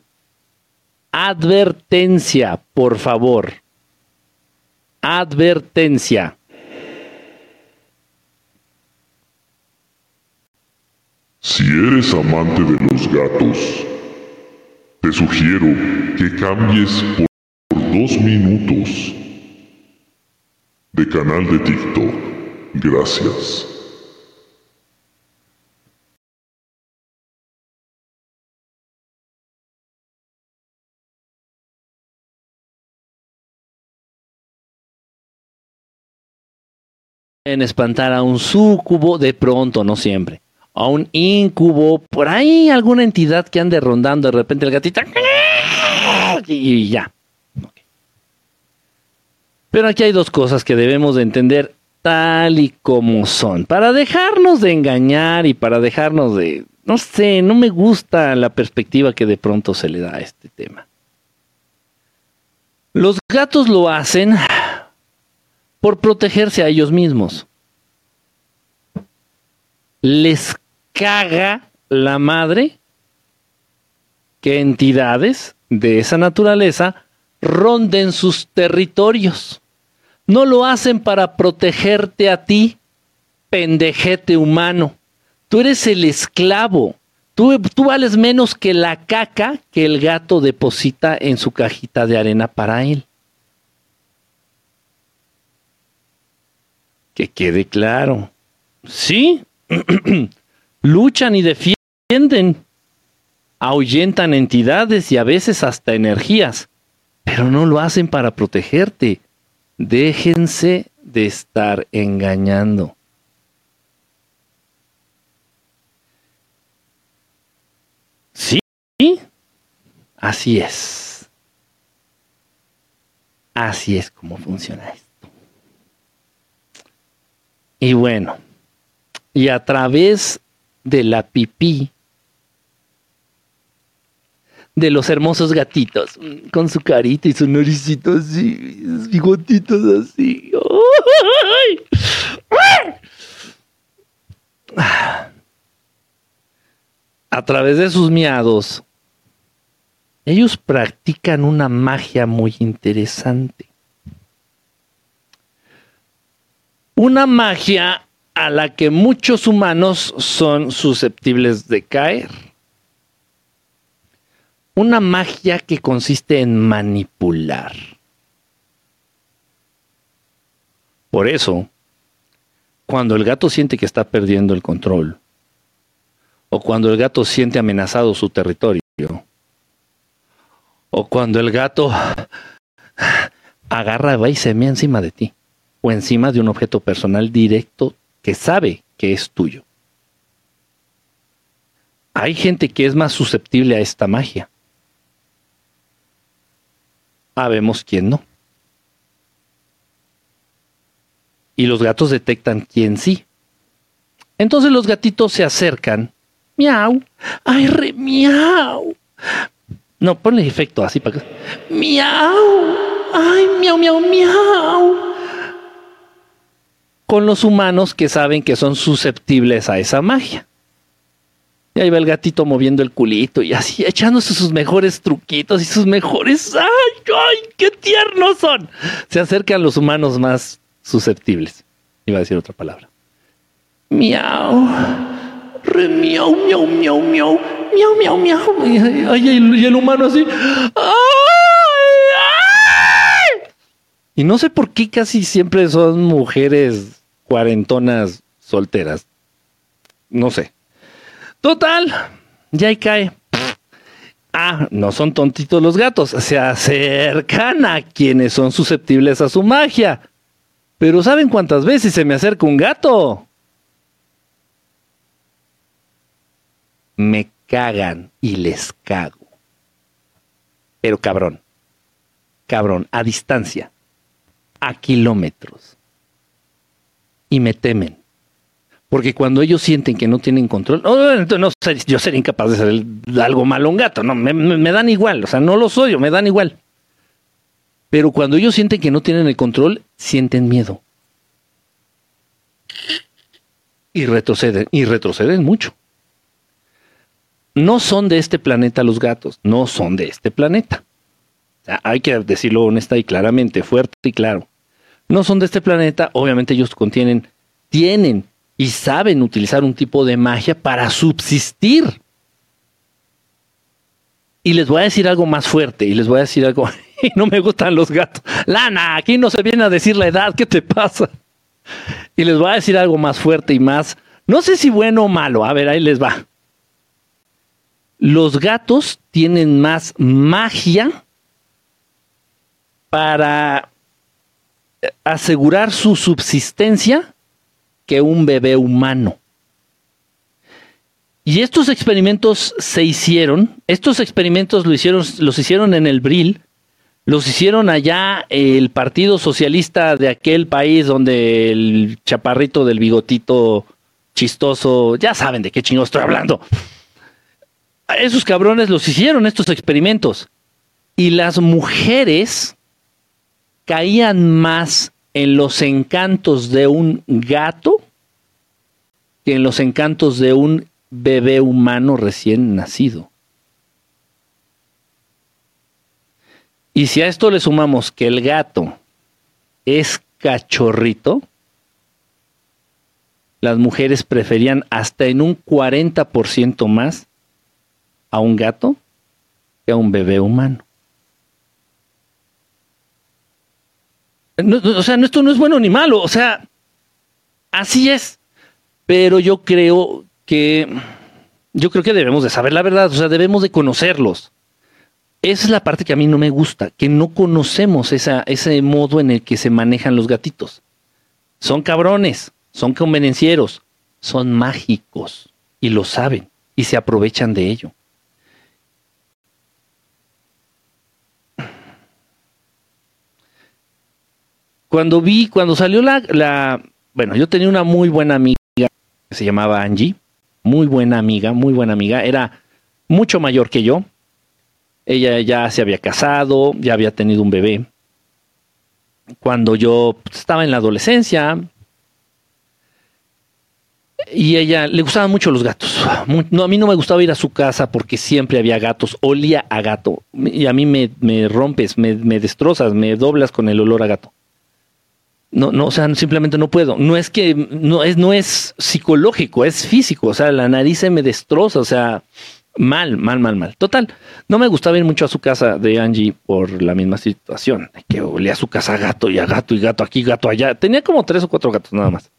advertencia, por favor, advertencia. Si eres amante de los gatos, te sugiero que cambies por dos minutos de canal de TikTok. Gracias. en espantar a un súcubo de pronto, no siempre. A un incubo, por ahí alguna entidad que ande rondando de repente el gatito. Y ya. Pero aquí hay dos cosas que debemos de entender tal y como son. Para dejarnos de engañar y para dejarnos de no sé, no me gusta la perspectiva que de pronto se le da a este tema. Los gatos lo hacen por protegerse a ellos mismos. Les caga la madre que entidades de esa naturaleza ronden sus territorios. No lo hacen para protegerte a ti, pendejete humano. Tú eres el esclavo. Tú, tú, vales menos que la caca que el gato deposita en su cajita de arena para él. Que quede claro. Sí, luchan y defienden, ahuyentan entidades y a veces hasta energías, pero no lo hacen para protegerte. Déjense de estar engañando. Sí, así es. Así es como funciona esto. Y bueno, y a través de la pipí de los hermosos gatitos, con su carita y su naricito así, sus bigotitos así. A través de sus miados, ellos practican una magia muy interesante. Una magia a la que muchos humanos son susceptibles de caer. Una magia que consiste en manipular. Por eso, cuando el gato siente que está perdiendo el control, o cuando el gato siente amenazado su territorio, o cuando el gato agarra y se mea encima de ti, o encima de un objeto personal directo que sabe que es tuyo. Hay gente que es más susceptible a esta magia. Habemos quién no. Y los gatos detectan quién sí. Entonces los gatitos se acercan. Miau. Ay, re miau. No, ponle efecto así para que. Miau. Ay, miau, miau, miau con los humanos que saben que son susceptibles a esa magia. Y ahí va el gatito moviendo el culito y así echándose sus mejores truquitos y sus mejores. ¡Ay, ay! ¡Qué tiernos son! Se acercan los humanos más susceptibles. Iba a decir otra palabra. Miau. Re miau, miau, miau, miau. Miau, miau, miau. Y, y el humano así. Y no sé por qué casi siempre son mujeres cuarentonas solteras. No sé. Total, ya ahí cae. Ah, no son tontitos los gatos, se acercan a quienes son susceptibles a su magia. Pero ¿saben cuántas veces se me acerca un gato? Me cagan y les cago. Pero cabrón, cabrón, a distancia, a kilómetros y me temen. Porque cuando ellos sienten que no tienen control, no, no yo sería incapaz de ser algo malo un gato, no, me, dan igual, o sea, no lo soy, me dan igual. Pero cuando ellos sienten que no tienen el control, sienten miedo. Y retroceden, y retroceden mucho. No son de este planeta los gatos, no son de este planeta. hay que decirlo honesta y claramente, fuerte y claro no son de este planeta, obviamente ellos contienen, tienen y saben utilizar un tipo de magia para subsistir. Y les voy a decir algo más fuerte, y les voy a decir algo, y no me gustan los gatos. Lana, aquí no se viene a decir la edad, ¿qué te pasa? Y les voy a decir algo más fuerte y más, no sé si bueno o malo, a ver, ahí les va. Los gatos tienen más magia para asegurar su subsistencia un bebé humano. Y estos experimentos se hicieron, estos experimentos lo hicieron, los hicieron en el Bril, los hicieron allá el Partido Socialista de aquel país donde el chaparrito del bigotito chistoso, ya saben de qué chingo estoy hablando. Esos cabrones los hicieron estos experimentos. Y las mujeres caían más en los encantos de un gato que en los encantos de un bebé humano recién nacido. Y si a esto le sumamos que el gato es cachorrito, las mujeres preferían hasta en un 40% más a un gato que a un bebé humano. O sea, esto no es bueno ni malo, o sea, así es. Pero yo creo que yo creo que debemos de saber la verdad, o sea, debemos de conocerlos. Esa es la parte que a mí no me gusta, que no conocemos ese modo en el que se manejan los gatitos. Son cabrones, son convenencieros, son mágicos y lo saben y se aprovechan de ello. Cuando vi, cuando salió la, la, bueno, yo tenía una muy buena amiga que se llamaba Angie, muy buena amiga, muy buena amiga, era mucho mayor que yo. Ella ya se había casado, ya había tenido un bebé. Cuando yo estaba en la adolescencia, y ella le gustaban mucho los gatos. No, a mí no me gustaba ir a su casa porque siempre había gatos, olía a gato. Y a mí me, me rompes, me, me, destrozas, me doblas con el olor a gato. No, no, o sea, simplemente no puedo. No es que no es, no es psicológico, es físico. O sea, la nariz se me destroza, o sea, mal, mal, mal, mal. Total, no me gustaba ir mucho a su casa de Angie por la misma situación, que olía a su casa a gato y a gato y gato aquí, gato allá. Tenía como tres o cuatro gatos nada más.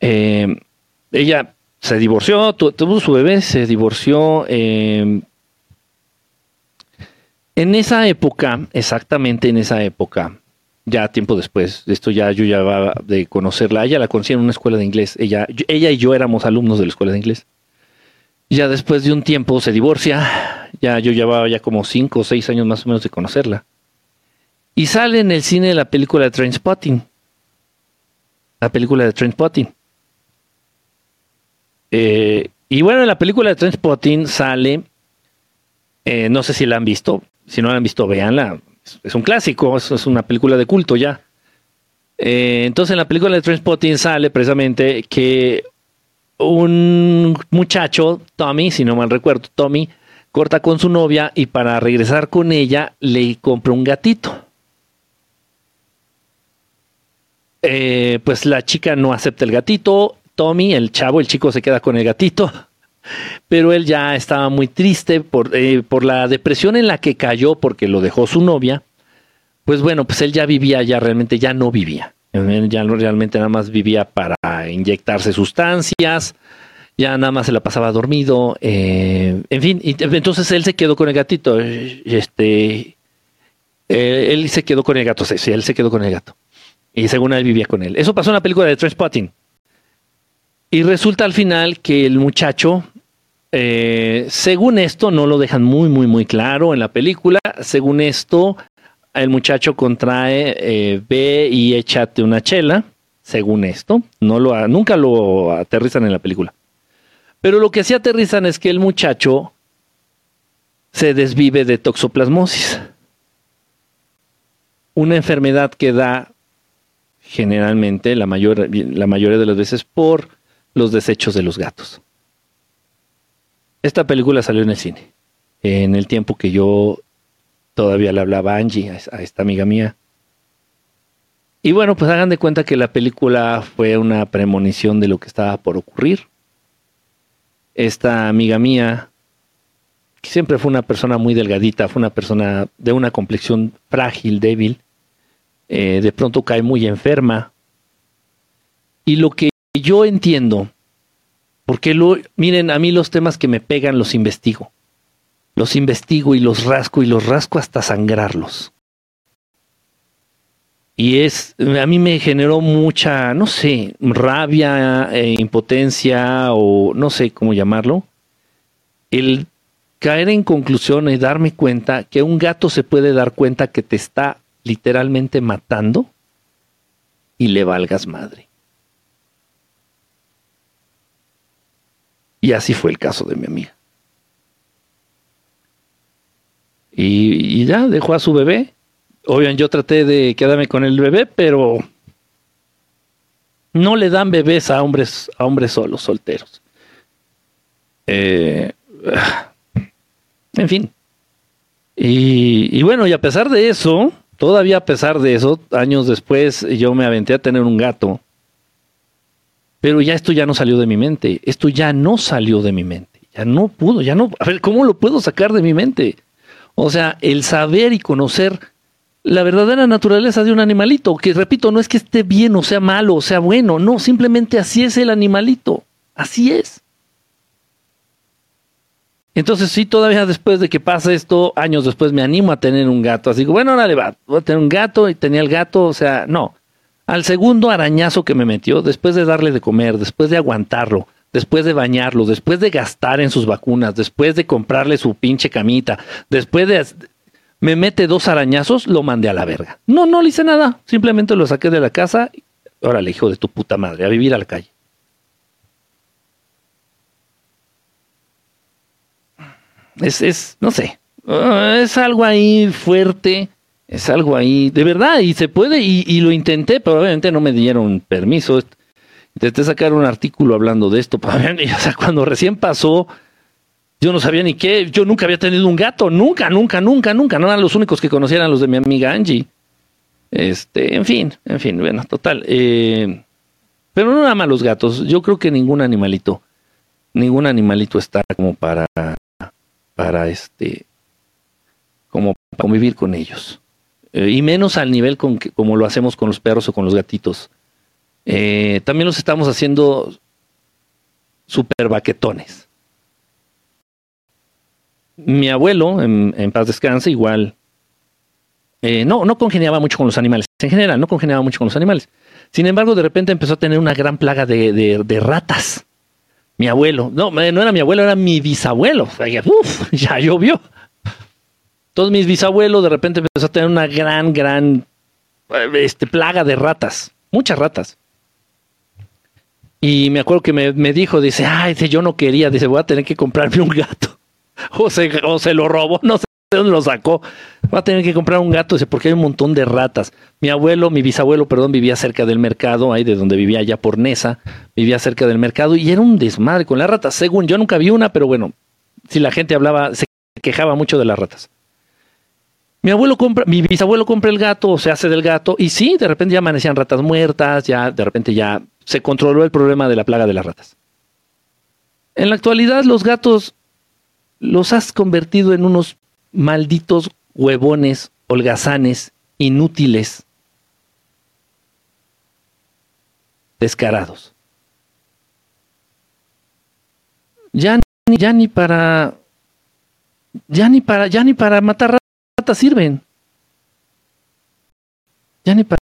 Eh, ella se divorció, tuvo su bebé, se divorció. Eh, en esa época, exactamente en esa época, ya tiempo después, de esto ya yo ya va de conocerla, ella la conocí en una escuela de inglés, ella, ella y yo éramos alumnos de la escuela de inglés. Ya después de un tiempo se divorcia, ya yo llevaba ya como cinco o seis años más o menos de conocerla. Y sale en el cine la película de Trainspotting. La película de Trainspotting. Eh, y bueno, en la película de Trainspotting sale, eh, no sé si la han visto, si no la han visto, véanla. Es un clásico, es, una película de culto ya. Eh, entonces en la película de Trainspotting sale precisamente que un muchacho, Tommy, si no mal recuerdo, Tommy, corta con su novia y para regresar con ella le compra un gatito. Eh, pues la chica no acepta el gatito, Tommy, el chavo, el chico se queda con el gatito pero él ya estaba muy triste por, eh, por la depresión en la que cayó porque lo dejó su novia. Pues bueno, pues él ya vivía, ya realmente ya no vivía. ya no, realmente nada más vivía para inyectarse sustancias, ya nada más se la pasaba dormido, eh, en fin, entonces él se quedó con el gatito, este, eh, él se quedó con el gato, sí, él se quedó con el gato. Y según él vivía con él. Eso pasó en la película de Transpotting. Y resulta al final que el muchacho, eh, según esto, no lo dejan muy, muy, muy claro en la película. Según esto, el muchacho contrae, eh, ve y échate una chela. Según esto, no lo, nunca lo aterrizan en la película. Pero lo que sí aterrizan es que el muchacho se desvive de toxoplasmosis. Una enfermedad que da generalmente, la, mayor, la mayoría de las veces, por los desechos de los gatos. Esta película salió en el cine, en el tiempo que yo todavía le hablaba a Angie, a esta amiga mía. Y bueno, pues hagan de cuenta que la película fue una premonición de lo que estaba por ocurrir. Esta amiga mía, que siempre fue una persona muy delgadita, fue una persona de una complexión frágil, débil, eh, de pronto cae muy enferma. Y lo que yo entiendo, porque miren, a mí los temas que me pegan los investigo. Los investigo y los rasco y los rasco hasta sangrarlos. Y es, a mí me generó mucha, no sé, rabia, e impotencia o no sé cómo llamarlo. El caer en conclusión y darme cuenta que un gato se puede dar cuenta que te está literalmente matando y le valgas madre. Y así fue el caso de mi amiga. Y, ya dejó a su bebé. Obviamente yo traté de quedarme con el bebé, pero no le dan bebés a hombres, a hombres solos, solteros. Eh, en fin. Y, y, bueno, y a pesar de eso, todavía a pesar de eso, años después yo me aventé a tener un gato. Pero ya esto ya no salió de mi mente. Esto ya no salió de mi mente. Ya no pudo, ya no. A ver, ¿cómo lo puedo sacar de mi mente? O sea, el saber y conocer la verdadera naturaleza de un animalito, que repito, no es que esté bien o sea malo o sea bueno, no, simplemente así es el animalito, así es. Entonces sí, todavía después de que pasa esto, años después me animo a tener un gato, así que bueno, le va, voy a tener un gato y tenía el gato, o sea, no. Al segundo arañazo que me metió, después de darle de comer, después de aguantarlo, después de bañarlo, después de gastar en sus vacunas, después de comprarle su pinche camita, después de... Me mete dos arañazos, lo mandé a la verga. No, no le hice nada. Simplemente lo saqué de la casa. Órale, hijo de tu puta madre, a vivir a la calle. Es, es, no sé, es algo ahí fuerte, es algo ahí, de verdad, y se puede, y, y lo intenté, pero obviamente no me dieron permiso. Intenté sacar un artículo hablando de esto, o sea, cuando recién pasó, yo no sabía ni qué, yo nunca había tenido un gato, nunca, nunca, nunca, nunca, no eran los únicos que conocieran los de mi amiga Angie. Este, en fin, en fin, bueno, total. Eh, pero no nada más los gatos, yo creo que ningún animalito, ningún animalito está como para, para este, como para convivir con ellos. Eh, y menos al nivel con que, como lo hacemos con los perros o con los gatitos. Eh, también los estamos haciendo super baquetones. Mi abuelo, en, paz descanse, igual. Eh, no, no congeniaba mucho con los animales. En general, no congeniaba mucho con los animales. Sin embargo, de repente empezó a tener una gran plaga de, ratas. Mi abuelo, no, no era mi abuelo, era mi bisabuelo. Ya llovió. Todos mis bisabuelos de repente empezó a tener una gran, gran este, plaga de ratas. Muchas ratas. Y me acuerdo que me, dijo, dice, ay, dice, yo no quería, dice, voy a tener que comprarme un gato. O se, se lo robó, no sé de dónde lo sacó. Voy a tener que comprar un gato, dice, porque hay un montón de ratas. Mi abuelo, mi bisabuelo, perdón, vivía cerca del mercado, ahí de donde vivía allá por Nesa, vivía cerca del mercado y era un desmadre con las ratas. Según yo nunca vi una, pero bueno, si la gente hablaba, se quejaba mucho de las ratas. Mi abuelo compra, mi bisabuelo compra el gato, o se hace del gato, y sí, de repente ya amanecían ratas muertas, ya de repente ya se controló el problema de la plaga de las ratas. En la actualidad los gatos los has convertido en unos malditos huevones, holgazanes, inútiles, descarados. Ya, ya ni para ya ni para ya ni para matar sirven. Ya ni para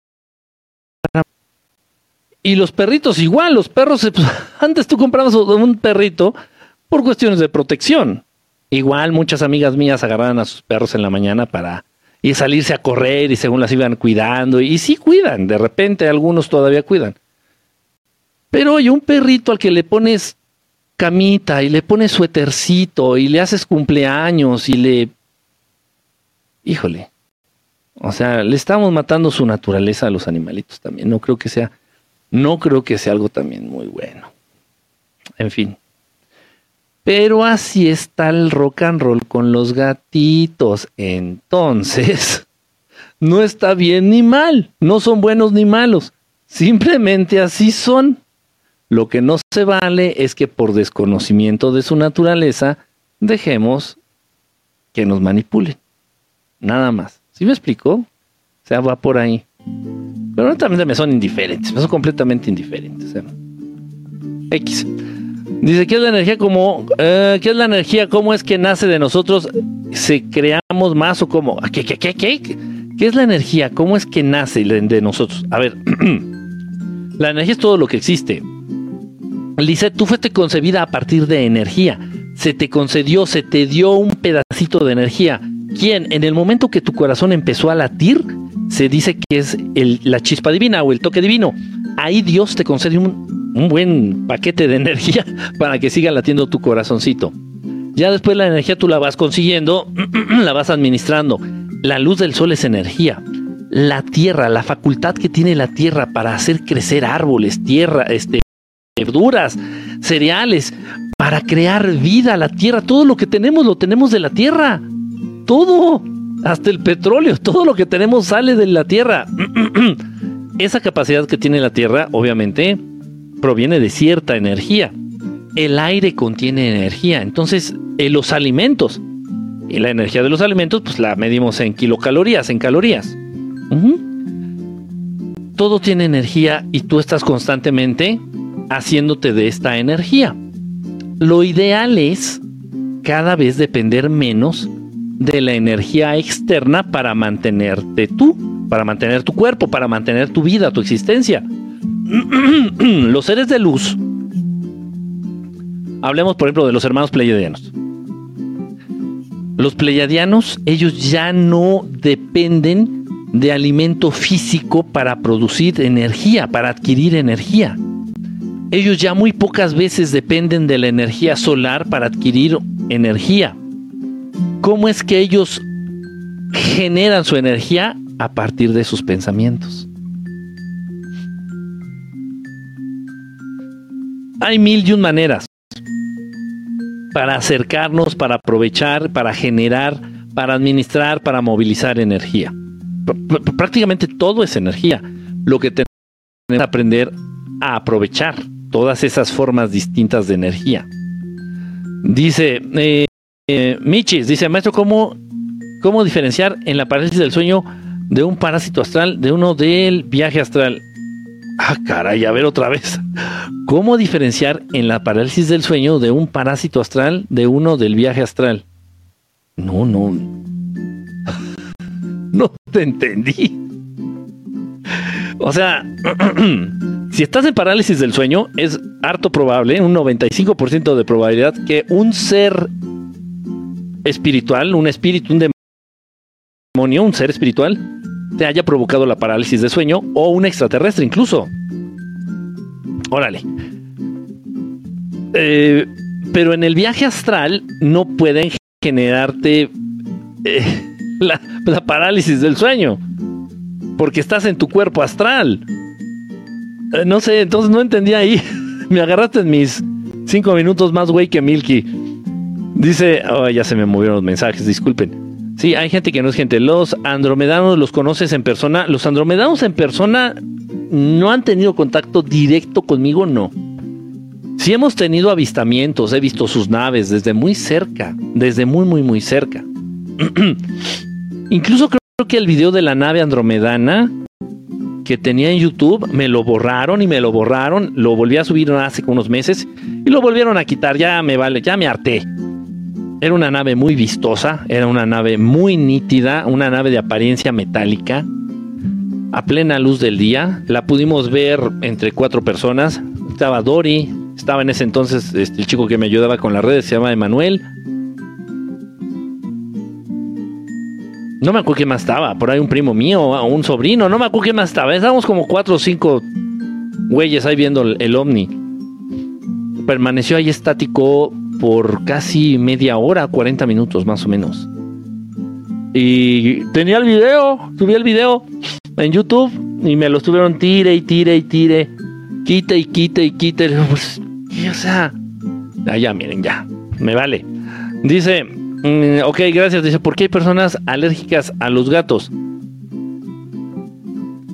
y los perritos igual, los perros, antes tú comprabas un perrito por cuestiones de protección. Igual muchas amigas mías agarraban a sus perros en la mañana para y salirse a correr y según las iban cuidando. Y sí cuidan, de repente algunos todavía cuidan. Pero hay un perrito al que le pones camita y le pones suétercito y le haces cumpleaños y le... Híjole. O sea, le estamos matando su naturaleza a los animalitos también. No creo que sea no creo que sea algo también muy bueno. En fin. Pero así está el rock and roll con los gatitos. Entonces, no está bien ni mal. No son buenos ni malos. Simplemente así son. Lo que no se vale es que por desconocimiento de su naturaleza dejemos que nos manipulen. Nada más. ¿Sí me explico? O sea, va por ahí. Pero también me son indiferentes, me son completamente indiferentes. X. Dice, ¿qué es la energía como, eh, qué es la energía? ¿Cómo es que nace de nosotros? ¿Se creamos más o cómo? ¿Qué, qué, qué, qué? ¿Qué es la energía? ¿Cómo es que nace de nosotros? A ver, la energía es todo lo que existe. Dice, tú fuiste concebida a partir de energía. Se te concedió, se te dio un pedacito de energía. ¿Quién? En el momento que tu corazón empezó a latir, se dice que es la chispa divina o el toque divino. Ahí Dios te concede un un buen paquete de energía para que siga latiendo tu corazoncito. Ya después la energía tú la vas consiguiendo, la vas administrando. La luz del sol es energía. La tierra, la facultad que tiene la tierra para hacer crecer árboles, tierra, este, verduras, cereales, para crear vida, la tierra, todo lo que tenemos lo tenemos de la tierra. Todo, hasta el petróleo, todo lo que tenemos sale de la tierra. Esa capacidad que tiene la tierra, obviamente, proviene de cierta energía. El aire contiene energía, entonces eh, los alimentos y la energía de los alimentos, pues la medimos en kilocalorías, en calorías. Todo tiene energía y tú estás constantemente haciéndote de esta energía. Lo ideal es cada vez depender menos de la energía externa para mantenerte tú, para mantener tu cuerpo, para mantener tu vida, tu existencia. los seres de luz, hablemos por ejemplo de los hermanos pleiadianos. Los pleiadianos, ellos ya no dependen de alimento físico para producir energía, para adquirir energía. Ellos ya muy pocas veces dependen de la energía solar para adquirir energía. ¿Cómo es que ellos generan su energía? A partir de sus pensamientos. Hay mil y un maneras para acercarnos, para aprovechar, para generar, para administrar, para movilizar energía. prácticamente todo es energía. Lo que tenemos que aprender a aprovechar todas esas formas distintas de energía. Dice eh, eh, Michis, dice, maestro, ¿cómo, ¿cómo diferenciar en la parálisis del sueño de un parásito astral de uno del viaje astral? Ah, caray, a ver otra vez. ¿Cómo diferenciar en la parálisis del sueño de un parásito astral de uno del viaje astral? No, no. No te entendí. O sea, si estás en parálisis del sueño, es harto probable, un 95% de probabilidad, que un ser espiritual, un espíritu, un demonio, un ser espiritual, te haya provocado la parálisis de sueño o un extraterrestre incluso. Órale. Eh, pero en el viaje astral no pueden generarte eh, la, parálisis del sueño. Porque estás en tu cuerpo astral. Eh, no sé, entonces no entendía ahí. Me agarraste en mis cinco minutos más güey que Milky. Dice, ya se me movieron los mensajes, disculpen. Sí, hay gente que no es gente. Los andromedanos los conoces en persona. Los andromedanos en persona no han tenido contacto directo conmigo, no. Sí hemos tenido avistamientos, he visto sus naves desde muy cerca, desde muy, muy, muy cerca. Incluso creo que el video de la nave andromedana que tenía en YouTube me lo borraron y me lo borraron, lo volví a subir hace unos meses y lo volvieron a quitar, ya me vale, ya me harté. Era una nave muy vistosa, era una nave muy nítida, una nave de apariencia metálica, a plena luz del día. La pudimos ver entre cuatro personas. Estaba Dori, estaba en ese entonces este, el chico que me ayudaba con las redes, se llama Emanuel. No me acuerdo quién más estaba, por ahí un primo mío un sobrino, no me acuerdo quién más estaba. Estábamos como cuatro o cinco güeyes ahí viendo el, el ovni. Permaneció ahí estático por casi media hora, 40 minutos más o menos. Y tenía el video, subí el video en YouTube y me lo estuvieron tire y tire y tire, quite y quite y quite. Pues, o sea, ya, miren, ya, me vale. Dice, mm, ok, gracias. Dice, ¿por qué hay personas alérgicas a los gatos?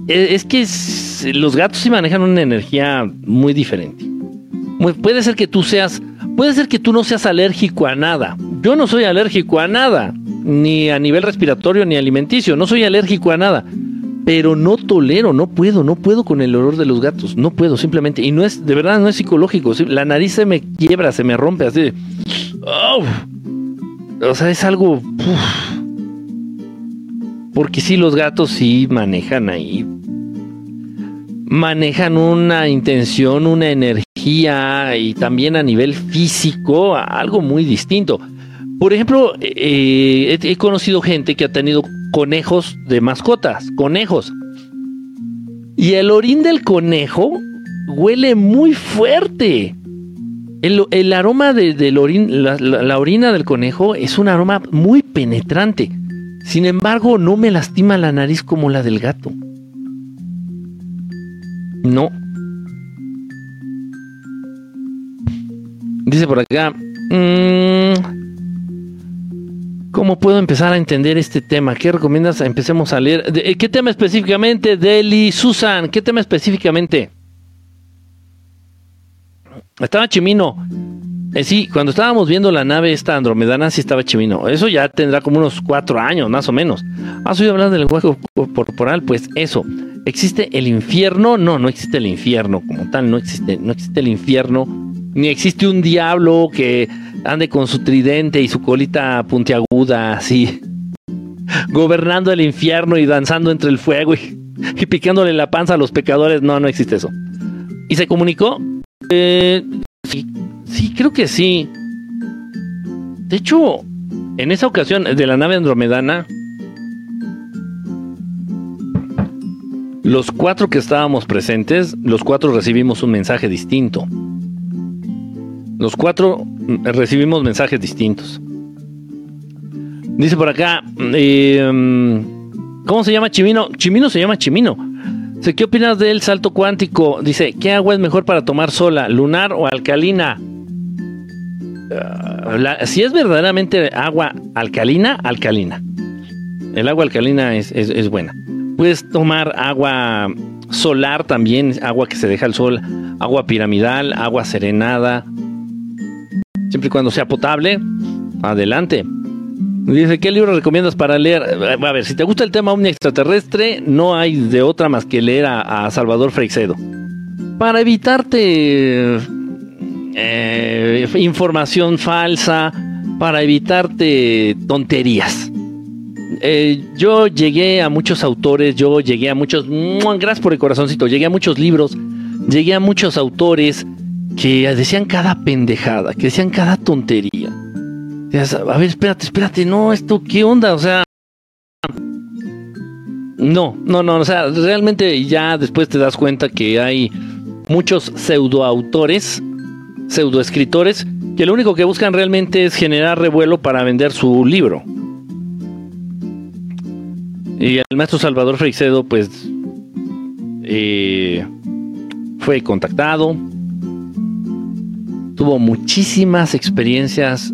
E, es que los gatos sí manejan una energía muy diferente. puede ser que tú seas Puede ser que tú no seas alérgico a nada. Yo no soy alérgico a nada, ni a nivel respiratorio ni alimenticio, no soy alérgico a nada. Pero no tolero, no puedo, no puedo con el olor de los gatos, no puedo simplemente. Y no es, de verdad, no es psicológico. La nariz se me quiebra, se me rompe así. O sea, es algo... Porque sí, los gatos sí manejan ahí. Manejan una intención, una energía y también a nivel físico, algo muy distinto. Por ejemplo, eh, he, conocido gente que ha tenido conejos de mascotas, conejos. Y el orín del conejo huele muy fuerte. El, aroma de, la, orina del conejo es un aroma muy penetrante. Sin embargo, no me lastima la nariz como la del gato. No. Dice por acá. Mmm, ¿Cómo puedo empezar a entender este tema? ¿Qué recomiendas? Empecemos a leer. Eh, ¿Qué tema específicamente, Deli Susan? ¿Qué tema específicamente? Estaba Chimino. Eh, sí, cuando estábamos viendo la nave esta andromedana, sí estaba Chimino. Eso ya tendrá como unos cuatro años, más o menos. ¿Has oído hablar del lenguaje corporal? Pues eso. ¿Existe el infierno? No, no existe el infierno como tal. No existe, no existe el infierno. Ni existe un diablo que ande con su tridente y su colita puntiaguda, así. Gobernando el infierno y danzando entre el fuego y, y picándole la panza a los pecadores. No, no existe eso. ¿Y se comunicó? Eh, sí, sí, creo que sí. De hecho, en esa ocasión de la nave andromedana, los cuatro que estábamos presentes, los cuatro recibimos un mensaje distinto. Los cuatro recibimos mensajes distintos. Dice por acá, eh, ¿cómo se llama Chimino? Chimino se llama Chimino. ¿Qué opinas del salto cuántico? Dice, ¿qué agua es mejor para tomar sola, lunar o alcalina? Ah, si es verdaderamente agua alcalina, alcalina. El agua alcalina es, es, buena. Puedes tomar agua solar también, agua que se deja al sol, agua piramidal, agua serenada. Siempre y cuando sea potable, adelante. Dice, ¿qué libro recomiendas para leer? Eh, a ver, si te gusta el tema omni extraterrestre, no hay de otra más que leer a, Salvador Freixedo. Para evitarte eh, información falsa, para evitarte tonterías. Eh, yo llegué a muchos autores, yo llegué a muchos, gracias por el corazoncito, llegué a muchos libros, llegué a muchos autores que decían cada pendejada, que decían cada tontería a ver, espérate, espérate, no, esto, ¿qué onda? O sea, no, no, no, o sea, realmente ya después te das cuenta que hay muchos pseudoautores, pseudoescritores, que lo único que buscan realmente es generar revuelo para vender su libro. Y el maestro Salvador Freixedo, pues, eh, fue contactado, tuvo muchísimas experiencias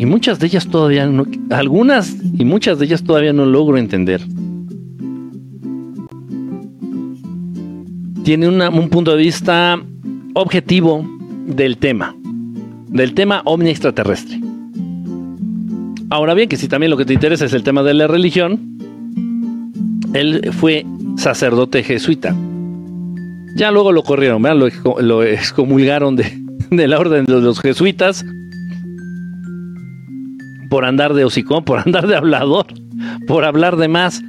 y muchas de ellas todavía no, algunas y muchas de ellas todavía no logro entender. Tiene un punto de vista objetivo del tema, del tema omni extraterrestre. Ahora bien, que si también lo que te interesa es el tema de la religión, él fue sacerdote jesuita. Ya luego lo corrieron, Lo, excomulgaron de la orden de los jesuitas por andar de hocicón, por andar de hablador, por hablar de más.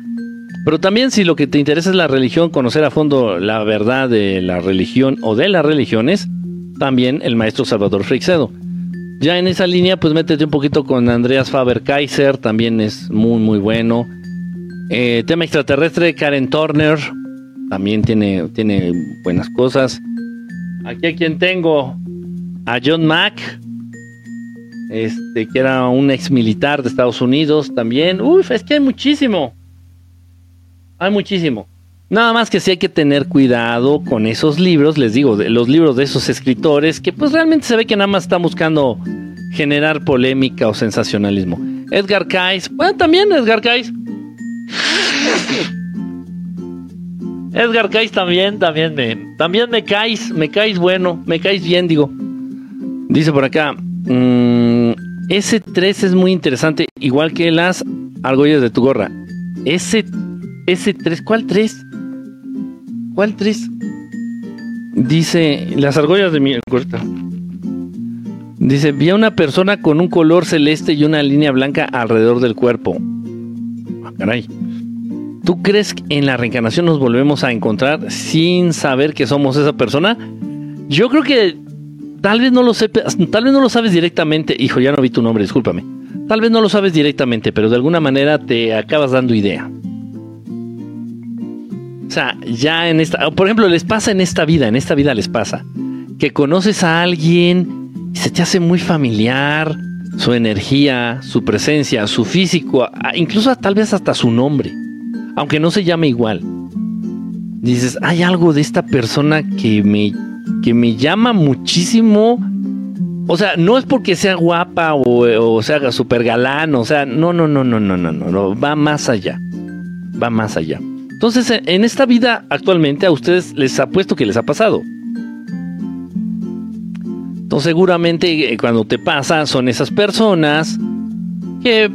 Pero también si lo que te interesa es la religión, conocer a fondo la verdad de la religión o de las religiones, también el maestro Salvador Freixedo. Ya en esa línea, pues métete un poquito con Andreas Faber Kaiser, también es muy, muy bueno. Eh, tema extraterrestre, Karen Turner, también tiene, tiene buenas cosas. Aquí a quien tengo, a John Mack, este, que era un ex militar de Estados Unidos también. Uf, es que hay muchísimo. Hay muchísimo. Nada más que sí hay que tener cuidado con esos libros, les digo, de los libros de esos escritores, que pues realmente se ve que nada más están buscando generar polémica o sensacionalismo. Edgar Cayce, bueno, también Edgar Cayce. Edgar Cayce también, también me, también me caes, me caes bueno, me caes bien, digo. Dice por acá, Mm, ese 3 es muy interesante, igual que las argollas de tu gorra. Ese, ese 3, ¿cuál 3? ¿Cuál 3? Dice, las argollas de mi gorra. Dice, vi a una persona con un color celeste y una línea blanca alrededor del cuerpo. Ah, caray. ¿Tú crees que en la reencarnación nos volvemos a encontrar sin saber que somos esa persona? Yo creo que Tal vez no lo sepas, tal vez no lo sabes directamente. Hijo, ya no vi tu nombre, discúlpame. Tal vez no lo sabes directamente, pero de alguna manera te acabas dando idea. O sea, ya en esta, por ejemplo, les pasa en esta vida, en esta vida les pasa, que conoces a alguien y se te hace muy familiar su energía, su presencia, su físico, incluso tal vez hasta su nombre, aunque no se llame igual. Dices, hay algo de esta persona que me, que me llama muchísimo. O sea, no es porque sea guapa o, o sea súper galán, o sea, no, no, no, no, no, no, no, va más allá, va más allá. Entonces, en esta vida actualmente a ustedes les ha puesto que les ha pasado. Entonces, seguramente eh, cuando te pasa son esas personas que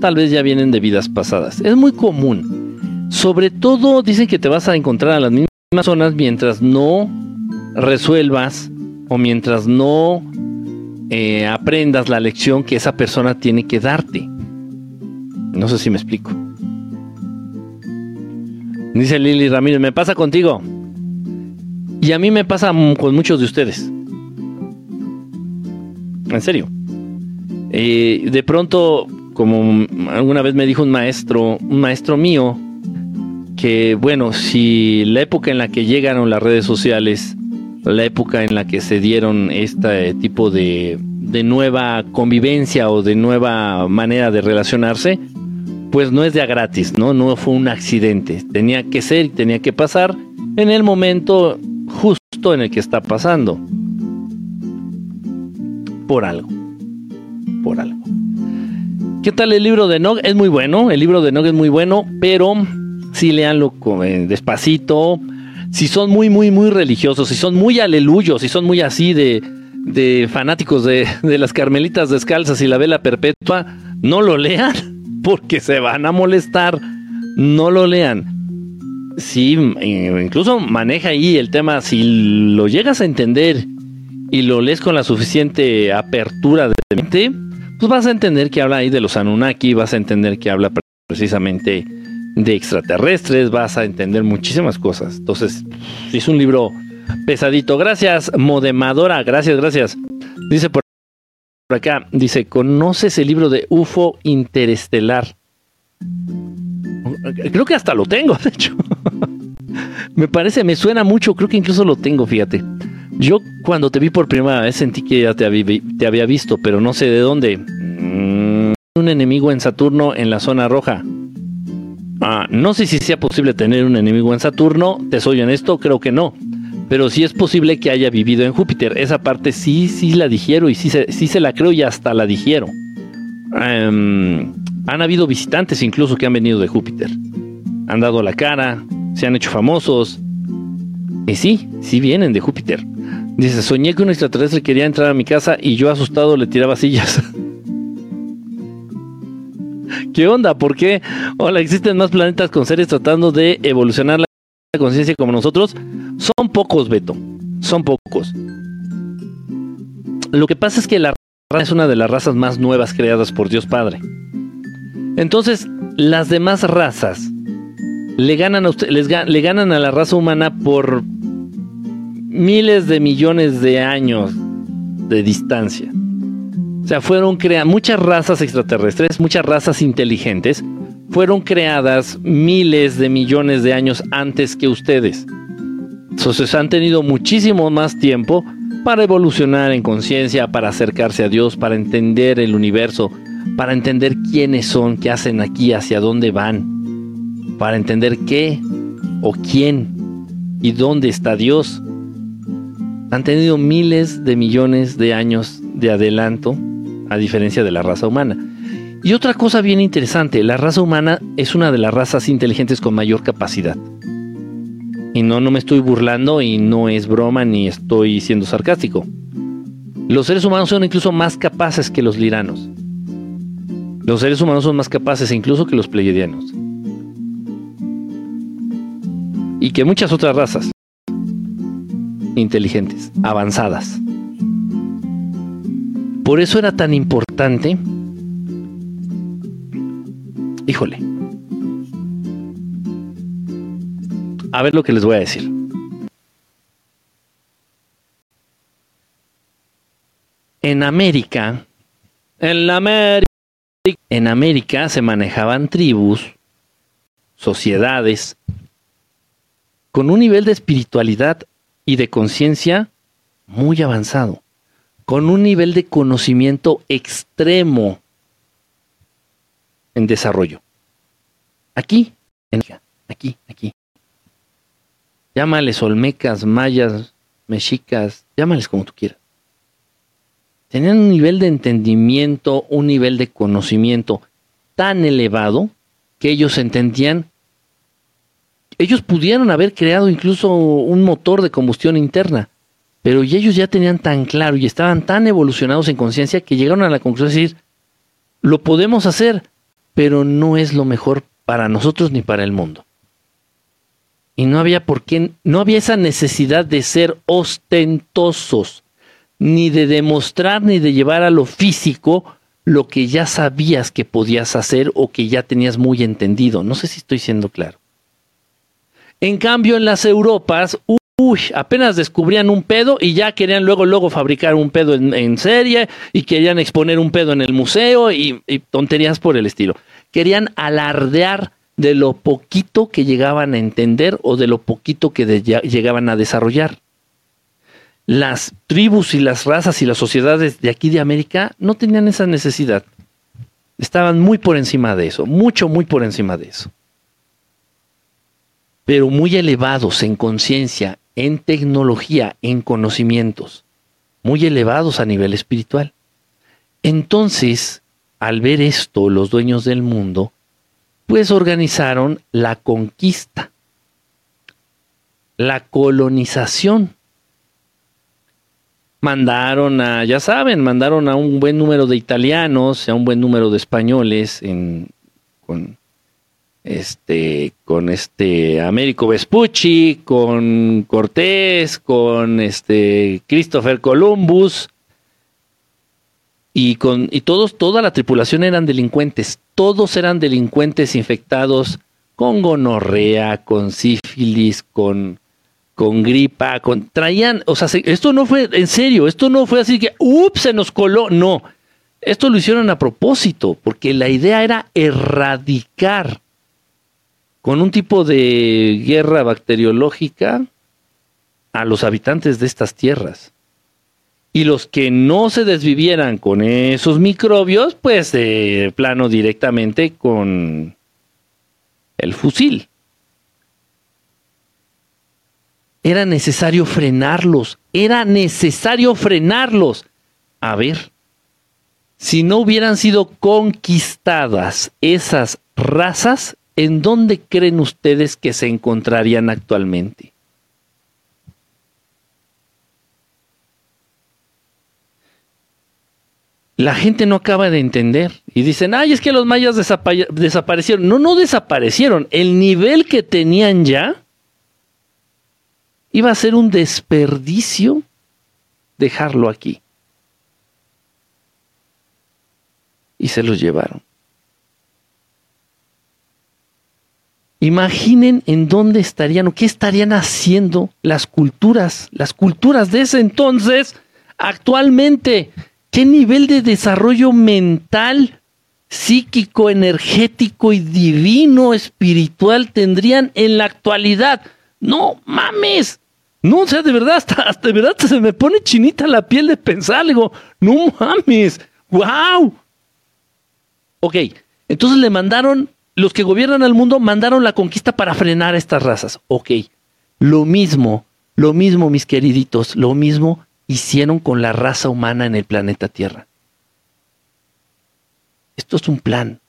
tal vez ya vienen de vidas pasadas. Es muy común. Sobre todo dicen que te vas a encontrar a las mismas personas mientras no resuelvas o mientras no eh, aprendas la lección que esa persona tiene que darte. No sé si me explico. Dice Lili Ramírez, me pasa contigo. Y a mí me pasa con muchos de ustedes. En serio. Eh, de pronto, como alguna vez me dijo un maestro, un maestro mío, que bueno, si la época en la que llegaron las redes sociales, la época en la que se dieron este tipo de, nueva convivencia o de nueva manera de relacionarse, pues no es de a gratis, ¿no? No fue un accidente. Tenía que ser y tenía que pasar en el momento justo en el que está pasando. Por algo. Por algo. ¿Qué tal el libro de Nog? Es muy bueno. El libro de Nog es muy bueno, pero sí leanlo eh, despacito. Si son muy, muy, muy religiosos, si son muy aleluyos, si son muy así de, de fanáticos de, de las carmelitas descalzas y la vela perpetua, no lo lean porque se van a molestar. No lo lean. Sí, incluso maneja ahí el tema, si lo llegas a entender y lo lees con la suficiente apertura de mente, pues vas a entender que habla ahí de los Anunnaki, vas a entender que habla precisamente de extraterrestres, vas a entender muchísimas cosas. Entonces, es un libro pesadito. Gracias, Modemadora, gracias, gracias. Dice por acá dice, ¿conoces el libro de UFO Interestelar? Creo que hasta lo tengo, de hecho. me parece, me suena mucho, creo que incluso lo tengo, fíjate. Yo cuando te vi por primera vez sentí que ya te había, visto, pero no sé de dónde. Mm, un enemigo en Saturno en la zona roja. Ah, no sé si sea posible tener un enemigo en Saturno, te soy honesto, creo que no pero sí es posible que haya vivido en Júpiter. Esa parte sí, sí la dijeron y sí se, sí se la creo y hasta la dijeron. Em, han habido visitantes incluso que han venido de Júpiter. Han dado la cara, se han hecho famosos. Y sí, sí vienen de Júpiter. Dice, soñé que un extraterrestre quería entrar a mi casa y yo asustado le tiraba sillas. ¿Qué onda? ¿Por qué? Hola, existen más planetas con seres tratando de evolucionar la conciencia como nosotros. Son pocos, Beto. Son pocos. Lo que pasa es que la raza es una de las razas más nuevas creadas por Dios Padre. Entonces, las demás razas le ganan a le ganan a la raza humana por miles de millones de años de distancia. O sea, fueron creadas muchas razas extraterrestres, muchas razas inteligentes, fueron creadas miles de millones de años antes que ustedes. Entonces han tenido muchísimo más tiempo para evolucionar en conciencia, para acercarse a Dios, para entender el universo, para entender quiénes son, qué hacen aquí, hacia dónde van, para entender qué o quién y dónde está Dios. Han tenido miles de millones de años de adelanto, a diferencia de la raza humana. Y otra cosa bien interesante, la raza humana es una de las razas inteligentes con mayor capacidad. Y no, no me estoy burlando y no es broma ni estoy siendo sarcástico. Los seres humanos son incluso más capaces que los liranos. Los seres humanos son más capaces incluso que los pleiadianos. Y que muchas otras razas inteligentes, avanzadas. Por eso era tan importante, híjole, a ver lo que les voy a decir. En América, en la América, en América se manejaban tribus, sociedades, con un nivel de espiritualidad y de conciencia muy avanzado, con un nivel de conocimiento extremo en desarrollo. Aquí, aquí, aquí. Llámales olmecas, mayas, mexicas, llámales como tú quieras. Tenían un nivel de entendimiento, un nivel de conocimiento tan elevado que ellos entendían, ellos pudieron haber creado incluso un motor de combustión interna, pero ellos ya tenían tan claro y estaban tan evolucionados en conciencia que llegaron a la conclusión de decir, lo podemos hacer, pero no es lo mejor para nosotros ni para el mundo. Y no había por qué, no había esa necesidad de ser ostentosos, ni de demostrar ni de llevar a lo físico lo que ya sabías que podías hacer o que ya tenías muy entendido. No sé si estoy siendo claro. En cambio, en las Europas, uy, apenas descubrían un pedo y ya querían luego, luego fabricar un pedo en, serie y querían exponer un pedo en el museo y, tonterías por el estilo. Querían alardear de lo poquito que llegaban a entender o de lo poquito que llegaban a desarrollar las tribus y las razas y las sociedades de aquí de América no tenían esa necesidad. Estaban muy por encima de eso, mucho, muy por encima de eso. Pero muy elevados en conciencia, en tecnología, en conocimientos, muy elevados a nivel espiritual. Entonces, al ver esto, los dueños del mundo, pues organizaron la conquista, la colonización mandaron a, ya saben, mandaron a un buen número de italianos, a un buen número de españoles en, con este, con este Américo Vespucci, con Cortés, con este Christopher Columbus y con y todos toda la tripulación eran delincuentes, todos eran delincuentes infectados con gonorrea, con sífilis, con con gripa, traían, o sea, esto no fue en serio, esto no fue así que, ups, se nos coló, no, esto lo hicieron a propósito, porque la idea era erradicar con un tipo de guerra bacteriológica a los habitantes de estas tierras. Y los que no se desvivieran con esos microbios, pues de plano directamente con el fusil. Era necesario frenarlos, era necesario frenarlos. A ver, si no hubieran sido conquistadas esas razas, ¿en dónde creen ustedes que se encontrarían actualmente? La gente no acaba de entender y dicen, ay, es que los mayas desaparecieron. No, no desaparecieron. El nivel que tenían ya Iba a ser un desperdicio dejarlo aquí. Y se los llevaron. Imaginen en dónde estarían o qué estarían haciendo las culturas, las culturas de ese entonces, actualmente. ¿Qué nivel de desarrollo mental, psíquico, energético y divino, espiritual tendrían en la actualidad? No mames. No, o sea, de verdad, hasta, de verdad se me pone chinita la piel de pensar algo. No mames. ¡Wow! Ok, entonces le mandaron, los que gobiernan al mundo mandaron la conquista para frenar a estas razas. Ok, lo mismo, lo mismo, mis queriditos, lo mismo hicieron con la raza humana en el planeta Tierra. Esto es un plan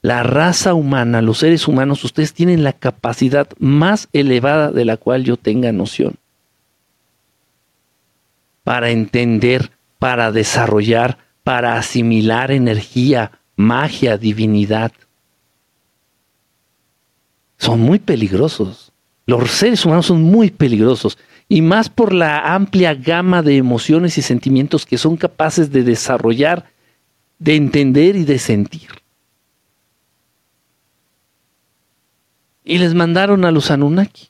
la raza humana, los seres humanos, ustedes tienen la capacidad más elevada de la cual yo tenga noción. Para entender, para desarrollar, para asimilar energía, magia, divinidad. Son muy peligrosos. Los seres humanos son muy peligrosos. Y más por la amplia gama de emociones y sentimientos que son capaces de desarrollar, de entender y de sentir. y les mandaron a los Anunnaki.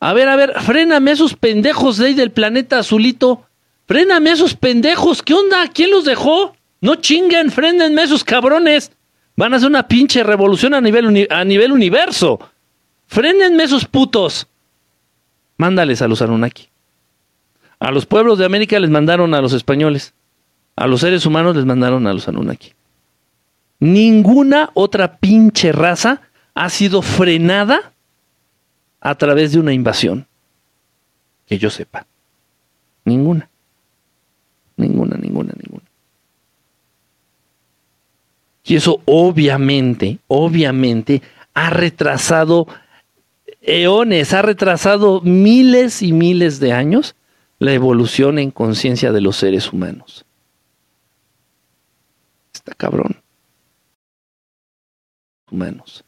A ver, a ver, fréname a esos pendejos de ahí del planeta azulito. Fréname a esos pendejos. ¿Qué onda? ¿Quién los dejó? No chinguen, frénenme a esos cabrones. Van a hacer una pinche revolución a nivel, a nivel universo. Frénenme esos putos. Mándales a los Anunnaki. A los pueblos de América les mandaron a los españoles. A los seres humanos les mandaron a los Anunnaki. Ninguna otra pinche raza ha sido frenada a través de una invasión. Que yo sepa. Ninguna, ninguna, ninguna. Y eso obviamente, obviamente ha retrasado eones, ha retrasado miles y miles de años la evolución en conciencia de los seres humanos. Está cabrón. Humanos.